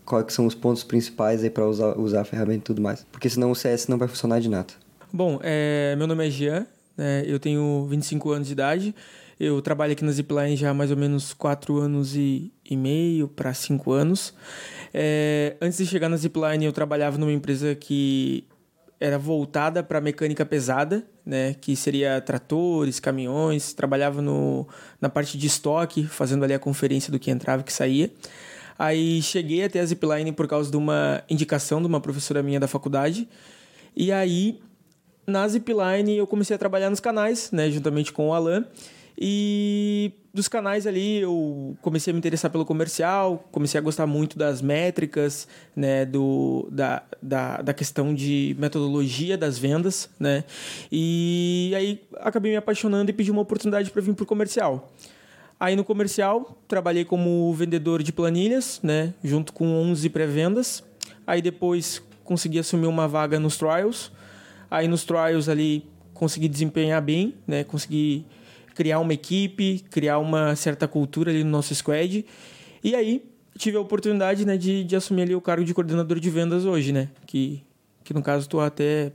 quais são os pontos principais aí para usar, usar a ferramenta e tudo mais, porque senão o CS não vai funcionar de nada. Bom, é, meu nome é Jean, é, eu tenho 25 anos de idade, eu trabalho aqui na Zipline já há mais ou menos 4 anos e, e meio para 5 anos. É, antes de chegar na Zipline, eu trabalhava numa empresa que era voltada para mecânica pesada, né, que seria tratores, caminhões, trabalhava no, na parte de estoque, fazendo ali a conferência do que entrava e que saía. Aí cheguei até a Zipline por causa de uma indicação de uma professora minha da faculdade. E aí na Zipline eu comecei a trabalhar nos canais, né, juntamente com o Alan. E dos canais ali eu comecei a me interessar pelo comercial, comecei a gostar muito das métricas, né, do, da, da, da questão de metodologia das vendas, né, e aí acabei me apaixonando e pedi uma oportunidade para vir para o comercial. Aí no comercial trabalhei como vendedor de planilhas, né, junto com 11 pré-vendas. Aí depois consegui assumir uma vaga nos trials. Aí nos trials ali consegui desempenhar bem, né, consegui criar uma equipe, criar uma certa cultura ali no nosso squad. E aí tive a oportunidade né, de, de assumir ali o cargo de coordenador de vendas hoje, né? Que, que no caso estou até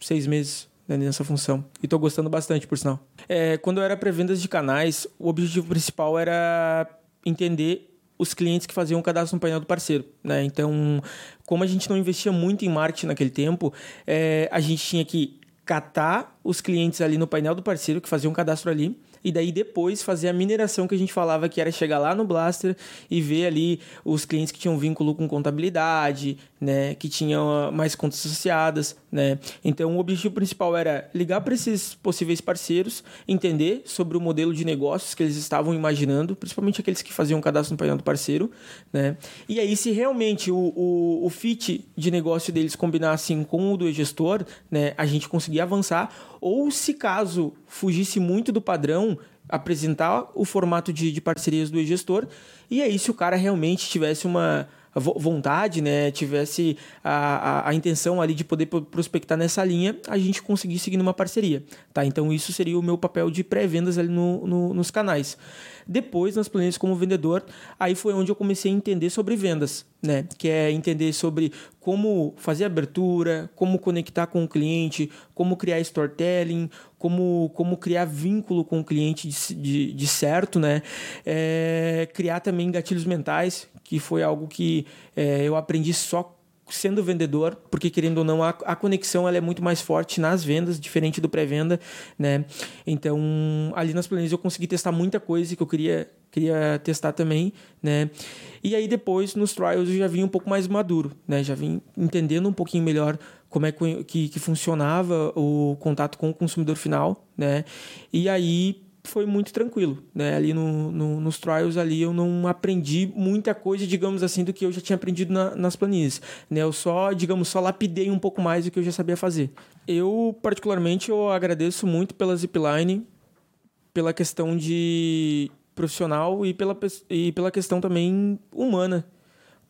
seis meses né, nessa função. E estou gostando bastante, por sinal. É, quando eu era pré-vendas de canais, o objetivo principal era entender os clientes que faziam o cadastro no painel do parceiro. Né? Então, como a gente não investia muito em marketing naquele tempo, é, a gente tinha que catar os clientes ali no painel do parceiro que faziam um cadastro ali e daí depois fazer a mineração que a gente falava que era chegar lá no Blaster e ver ali os clientes que tinham vínculo com contabilidade, né, que tinham mais contas associadas, né? Então o objetivo principal era ligar para esses possíveis parceiros, entender sobre o modelo de negócios que eles estavam imaginando, principalmente aqueles que faziam cadastro no painel do parceiro, né? E aí se realmente o, o, o fit de negócio deles combinasse com o do gestor, né, a gente conseguia avançar ou se caso fugisse muito do padrão, apresentar o formato de, de parcerias do e-gestor, e aí se o cara realmente tivesse uma vontade, né, tivesse a, a, a, intenção ali de poder prospectar nessa linha, a gente conseguir seguir numa parceria, tá? Então isso seria o meu papel de pré-vendas ali no, no, nos canais. Depois, nas planilhas como vendedor, aí foi onde eu comecei a entender sobre vendas, né? Que é entender sobre como fazer abertura, como conectar com o cliente, como criar storytelling, como, como criar vínculo com o cliente de, de, de certo, né? É, criar também gatilhos mentais, que foi algo que é, eu aprendi só sendo vendedor, porque querendo ou não, a, a conexão ela é muito mais forte nas vendas, diferente do pré-venda, né? Então, ali nas planilhas eu consegui testar muita coisa que eu queria queria testar também, né? E aí depois nos trials eu já vim um pouco mais maduro, né? Já vim entendendo um pouquinho melhor como é que, que funcionava o contato com o consumidor final, né? E aí foi muito tranquilo, né? Ali no, no, nos trials ali eu não aprendi muita coisa, digamos assim, do que eu já tinha aprendido na, nas planilhas, né? Eu só, digamos, só lapidei um pouco mais do que eu já sabia fazer. Eu, particularmente, eu agradeço muito pela Zipline, pela questão de profissional e pela, e pela questão também humana,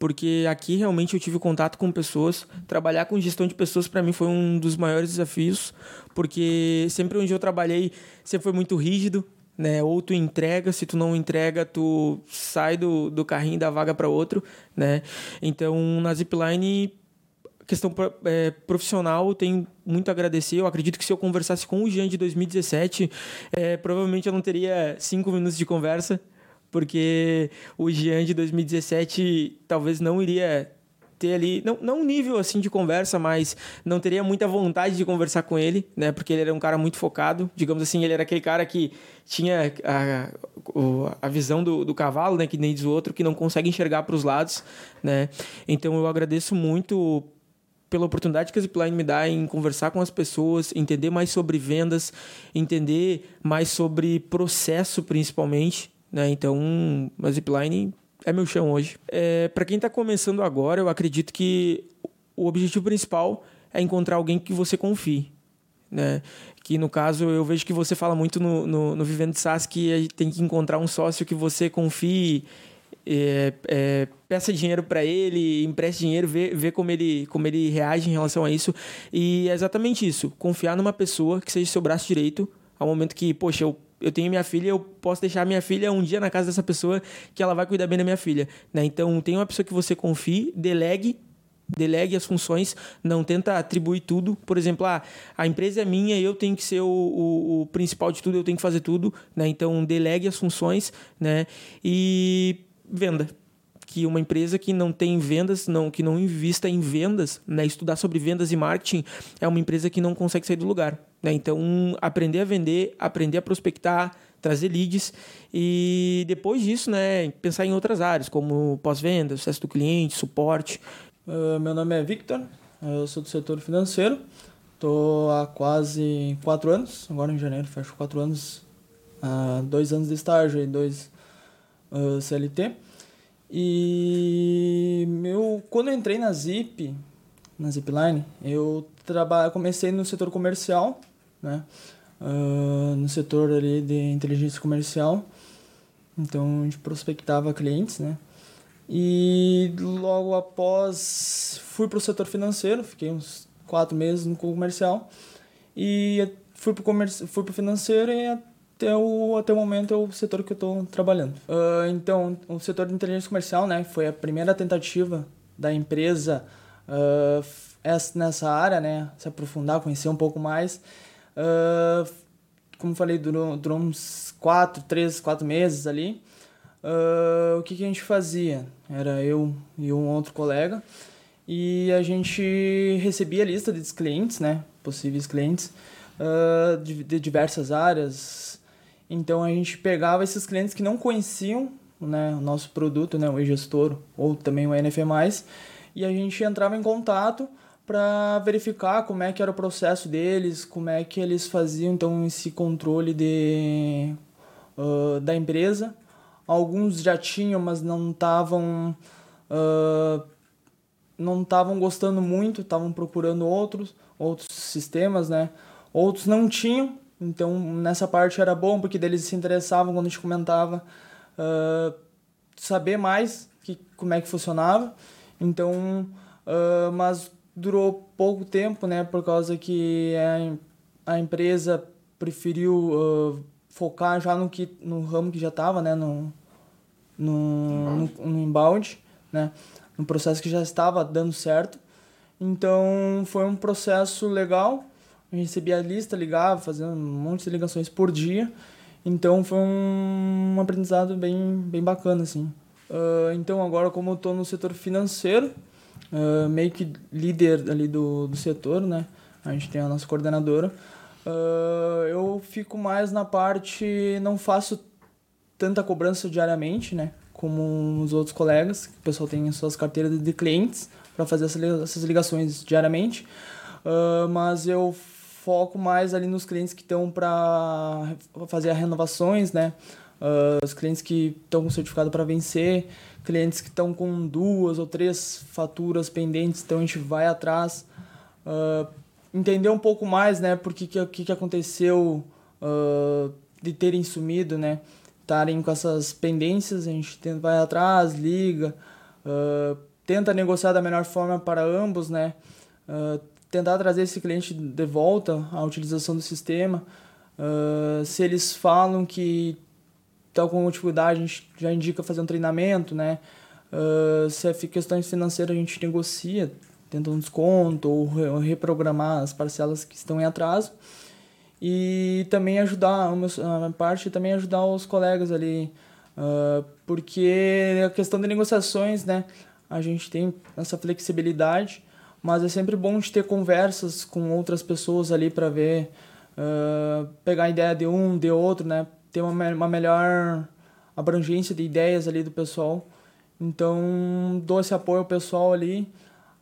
porque aqui realmente eu tive contato com pessoas. Trabalhar com gestão de pessoas para mim foi um dos maiores desafios, porque sempre onde eu trabalhei sempre foi muito rígido, né? Ou tu entrega, se tu não entrega, tu sai do, do carrinho da vaga para outro, né? Então, na Zipline, questão é, profissional, eu tenho muito a agradecer. Eu acredito que se eu conversasse com o Jean de 2017, é, provavelmente eu não teria cinco minutos de conversa, porque o Jean de 2017 talvez não iria ter ali, não, não um nível assim de conversa, mas não teria muita vontade de conversar com ele, né? Porque ele era um cara muito focado, digamos assim, ele era aquele cara que tinha a, a visão do, do cavalo, né? Que nem diz o outro, que não consegue enxergar para os lados, né? Então eu agradeço muito pela oportunidade que a Zipline me dá em conversar com as pessoas, entender mais sobre vendas, entender mais sobre processo principalmente, né? Então, a Zipline é meu chão hoje. É, para quem está começando agora, eu acredito que o objetivo principal é encontrar alguém que você confie. Né? Que no caso eu vejo que você fala muito no, no, no Vivendo SaaS que tem que encontrar um sócio que você confie, é, é, peça dinheiro para ele, empreste dinheiro, vê, vê como, ele, como ele reage em relação a isso. E é exatamente isso: confiar numa pessoa que seja seu braço direito ao momento que, poxa, eu eu tenho minha filha, eu posso deixar minha filha um dia na casa dessa pessoa que ela vai cuidar bem da minha filha, né? Então, tem uma pessoa que você confie, delegue delegue as funções, não tenta atribuir tudo. Por exemplo, ah, a empresa é minha, eu tenho que ser o, o, o, principal de tudo, eu tenho que fazer tudo, né? Então delegue as funções, né? E venda. Que uma empresa que não tem vendas, não, que não invista em vendas, né? Estudar sobre vendas e marketing é uma empresa que não consegue sair do lugar. Né? Então, aprender a vender, aprender a prospectar, trazer leads e depois disso, né, pensar em outras áreas, como pós-venda, sucesso do cliente, suporte. Uh, meu nome é Victor, eu sou do setor financeiro, Tô há quase quatro anos, agora em janeiro fecho quatro anos, uh, dois anos de estágio e dois uh, CLT. E meu, quando eu entrei na Zip, na Zipline, eu comecei no setor comercial, né? Uh, no setor ali de inteligência comercial. Então a gente prospectava clientes, né? E logo após fui para o setor financeiro, fiquei uns quatro meses no comercial e fui para o fui pro financeiro e até o, até o momento é o setor que eu estou trabalhando. Uh, então, o setor de inteligência comercial né, foi a primeira tentativa da empresa uh, nessa área, né, se aprofundar, conhecer um pouco mais. Uh, como falei, durou, durou uns quatro, três, quatro meses ali. Uh, o que, que a gente fazia? Era eu e um outro colega e a gente recebia a lista de clientes, né, possíveis clientes uh, de, de, diversas áreas. Então a gente pegava esses clientes que não conheciam, né, o nosso produto, né, o e-gestor ou também o NF+, e a gente entrava em contato para verificar como é que era o processo deles, como é que eles faziam então esse controle de, uh, da empresa. Alguns já tinham, mas não estavam uh, não estavam gostando muito, estavam procurando outros outros sistemas, né? Outros não tinham, então nessa parte era bom porque eles se interessavam quando a gente comentava uh, saber mais que como é que funcionava. Então, mas durou pouco tempo, né? Por causa que a, a empresa preferiu uh, focar já no, que, no ramo que já estava, né? No, no, no, no inbound, né? No processo que já estava dando certo. Então, foi um processo legal. Eu recebia a lista, ligava, fazendo um monte de ligações por dia. Então, foi um, aprendizado bem, bem bacana, assim. Uh, então, agora, como eu estou no setor financeiro, uh, meio que líder ali do, do setor, né? A gente tem a nossa coordenadora. Uh, eu fico mais na parte, não faço tanta cobrança diariamente, né? Como os outros colegas, que o pessoal tem suas carteiras de clientes para fazer essas ligações diariamente. Uh, mas eu foco mais ali nos clientes que estão para fazer renovações, né? Uh, os clientes que estão com certificado para vencer, clientes que estão com duas ou três faturas pendentes, então a gente vai atrás, uh, entender um pouco mais, né, por que, que, que aconteceu uh, de terem sumido, né, estarem com essas pendências, a gente tenta, vai atrás, liga, tenta negociar da melhor forma para ambos, né, tentar trazer esse cliente de volta à utilização do sistema, se eles falam que está com dificuldade, a gente já indica fazer um treinamento, né? Uh, se é questões financeiras, a gente negocia, tenta um desconto ou reprogramar as parcelas que estão em atraso. E também ajudar, a minha parte também ajudar os colegas ali, uh, porque a questão de negociações, né? A gente tem essa flexibilidade, mas é sempre bom de ter conversas com outras pessoas ali para ver, uh, pegar a ideia de um, de outro, né? ter uma, uma melhor abrangência de ideias ali do pessoal. Então, dou esse apoio ao pessoal ali.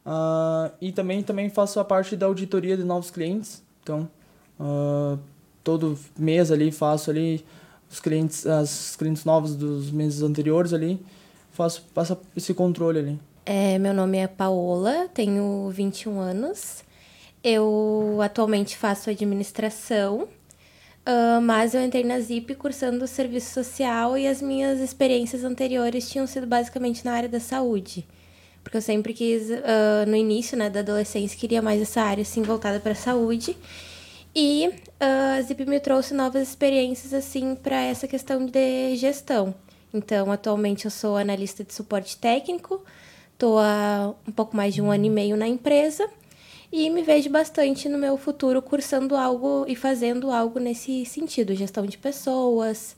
Uh, e também, também faço a parte da auditoria de novos clientes. Então, uh, todo mês ali faço ali os clientes, as clientes novos dos meses anteriores ali. Faço, faço esse controle ali. É, meu nome é Paola, tenho 21 anos. Eu atualmente faço administração Uh, mas eu entrei na ZIP cursando serviço social e as minhas experiências anteriores tinham sido basicamente na área da saúde. Porque eu sempre quis, uh, no início né, da adolescência, queria mais essa área assim, voltada para a saúde. E uh, a ZIP me trouxe novas experiências assim para essa questão de gestão. Então, atualmente eu sou analista de suporte técnico, estou há um pouco mais de um ano e meio na empresa e me vejo bastante no meu futuro cursando algo e fazendo algo nesse sentido, gestão de pessoas,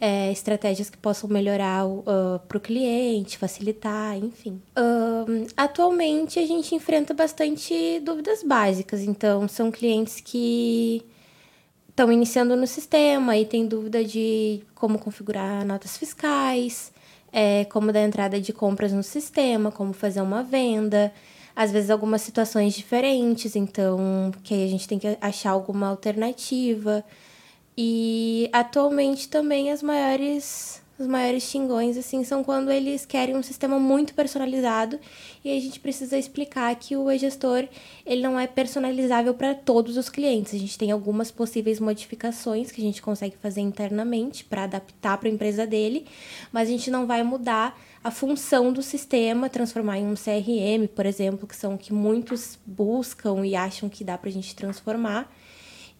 é, estratégias que possam melhorar uh, para o cliente, facilitar, enfim. Uh, atualmente a gente enfrenta bastante dúvidas básicas, então são clientes que estão iniciando no sistema e tem dúvida de como configurar notas fiscais, é, como dar entrada de compras no sistema, como fazer uma venda às vezes algumas situações diferentes, então que a gente tem que achar alguma alternativa. E atualmente também as maiores os maiores xingões assim são quando eles querem um sistema muito personalizado e a gente precisa explicar que o e-gestor ele não é personalizável para todos os clientes. A gente tem algumas possíveis modificações que a gente consegue fazer internamente para adaptar para a empresa dele, mas a gente não vai mudar a função do sistema, transformar em um CRM, por exemplo, que são que muitos buscam e acham que dá para a gente transformar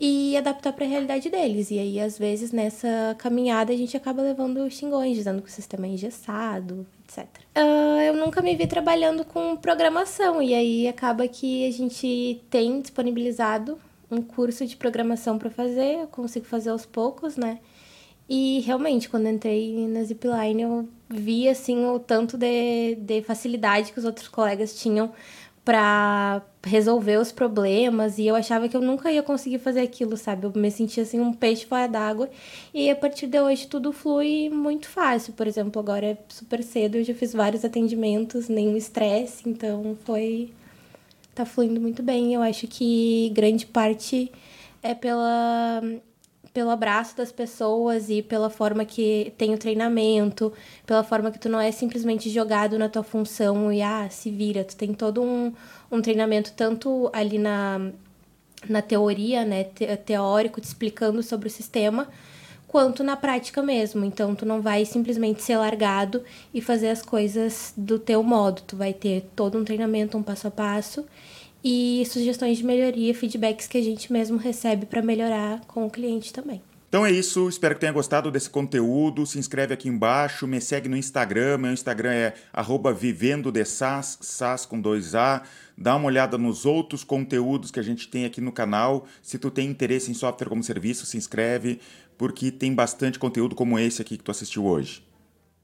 e adaptar para a realidade deles. E aí, às vezes, nessa caminhada, a gente acaba levando xingões, dizendo que o sistema é engessado, etc. Uh, ah, eu nunca me vi trabalhando com programação, e aí acaba que a gente tem disponibilizado um curso de programação para fazer, eu consigo fazer aos poucos, né? E realmente, quando entrei na Zipline, eu vi assim o tanto de, de facilidade que os outros colegas tinham para resolver os problemas e eu achava que eu nunca ia conseguir fazer aquilo, sabe? Eu me sentia assim um peixe fora d'água e a partir de hoje tudo flui muito fácil. Por exemplo, agora é super cedo, eu já fiz vários atendimentos, nenhum estresse, então foi tá fluindo muito bem. Eu acho que grande parte é pela pelo abraço das pessoas e pela forma que tem o treinamento, pela forma que tu não é simplesmente jogado na tua função e ah, se vira. Tu tem todo um, um treinamento tanto ali na, na teoria, né, te, teórico, te explicando sobre o sistema, quanto na prática mesmo. Então, tu não vai simplesmente ser largado e fazer as coisas do teu modo. Tu vai ter todo um treinamento, um passo a passo e sugestões de melhoria, feedbacks que a gente mesmo recebe para melhorar com o cliente também. Então é isso, espero que tenha gostado desse conteúdo. Se inscreve aqui embaixo, me segue no Instagram. Meu Instagram é vivendo de SAS, SAS com dois A. Dá uma olhada nos outros conteúdos que a gente tem aqui no canal. Se tu tem interesse em software como serviço, se inscreve, porque tem bastante conteúdo como esse aqui que tu assistiu hoje.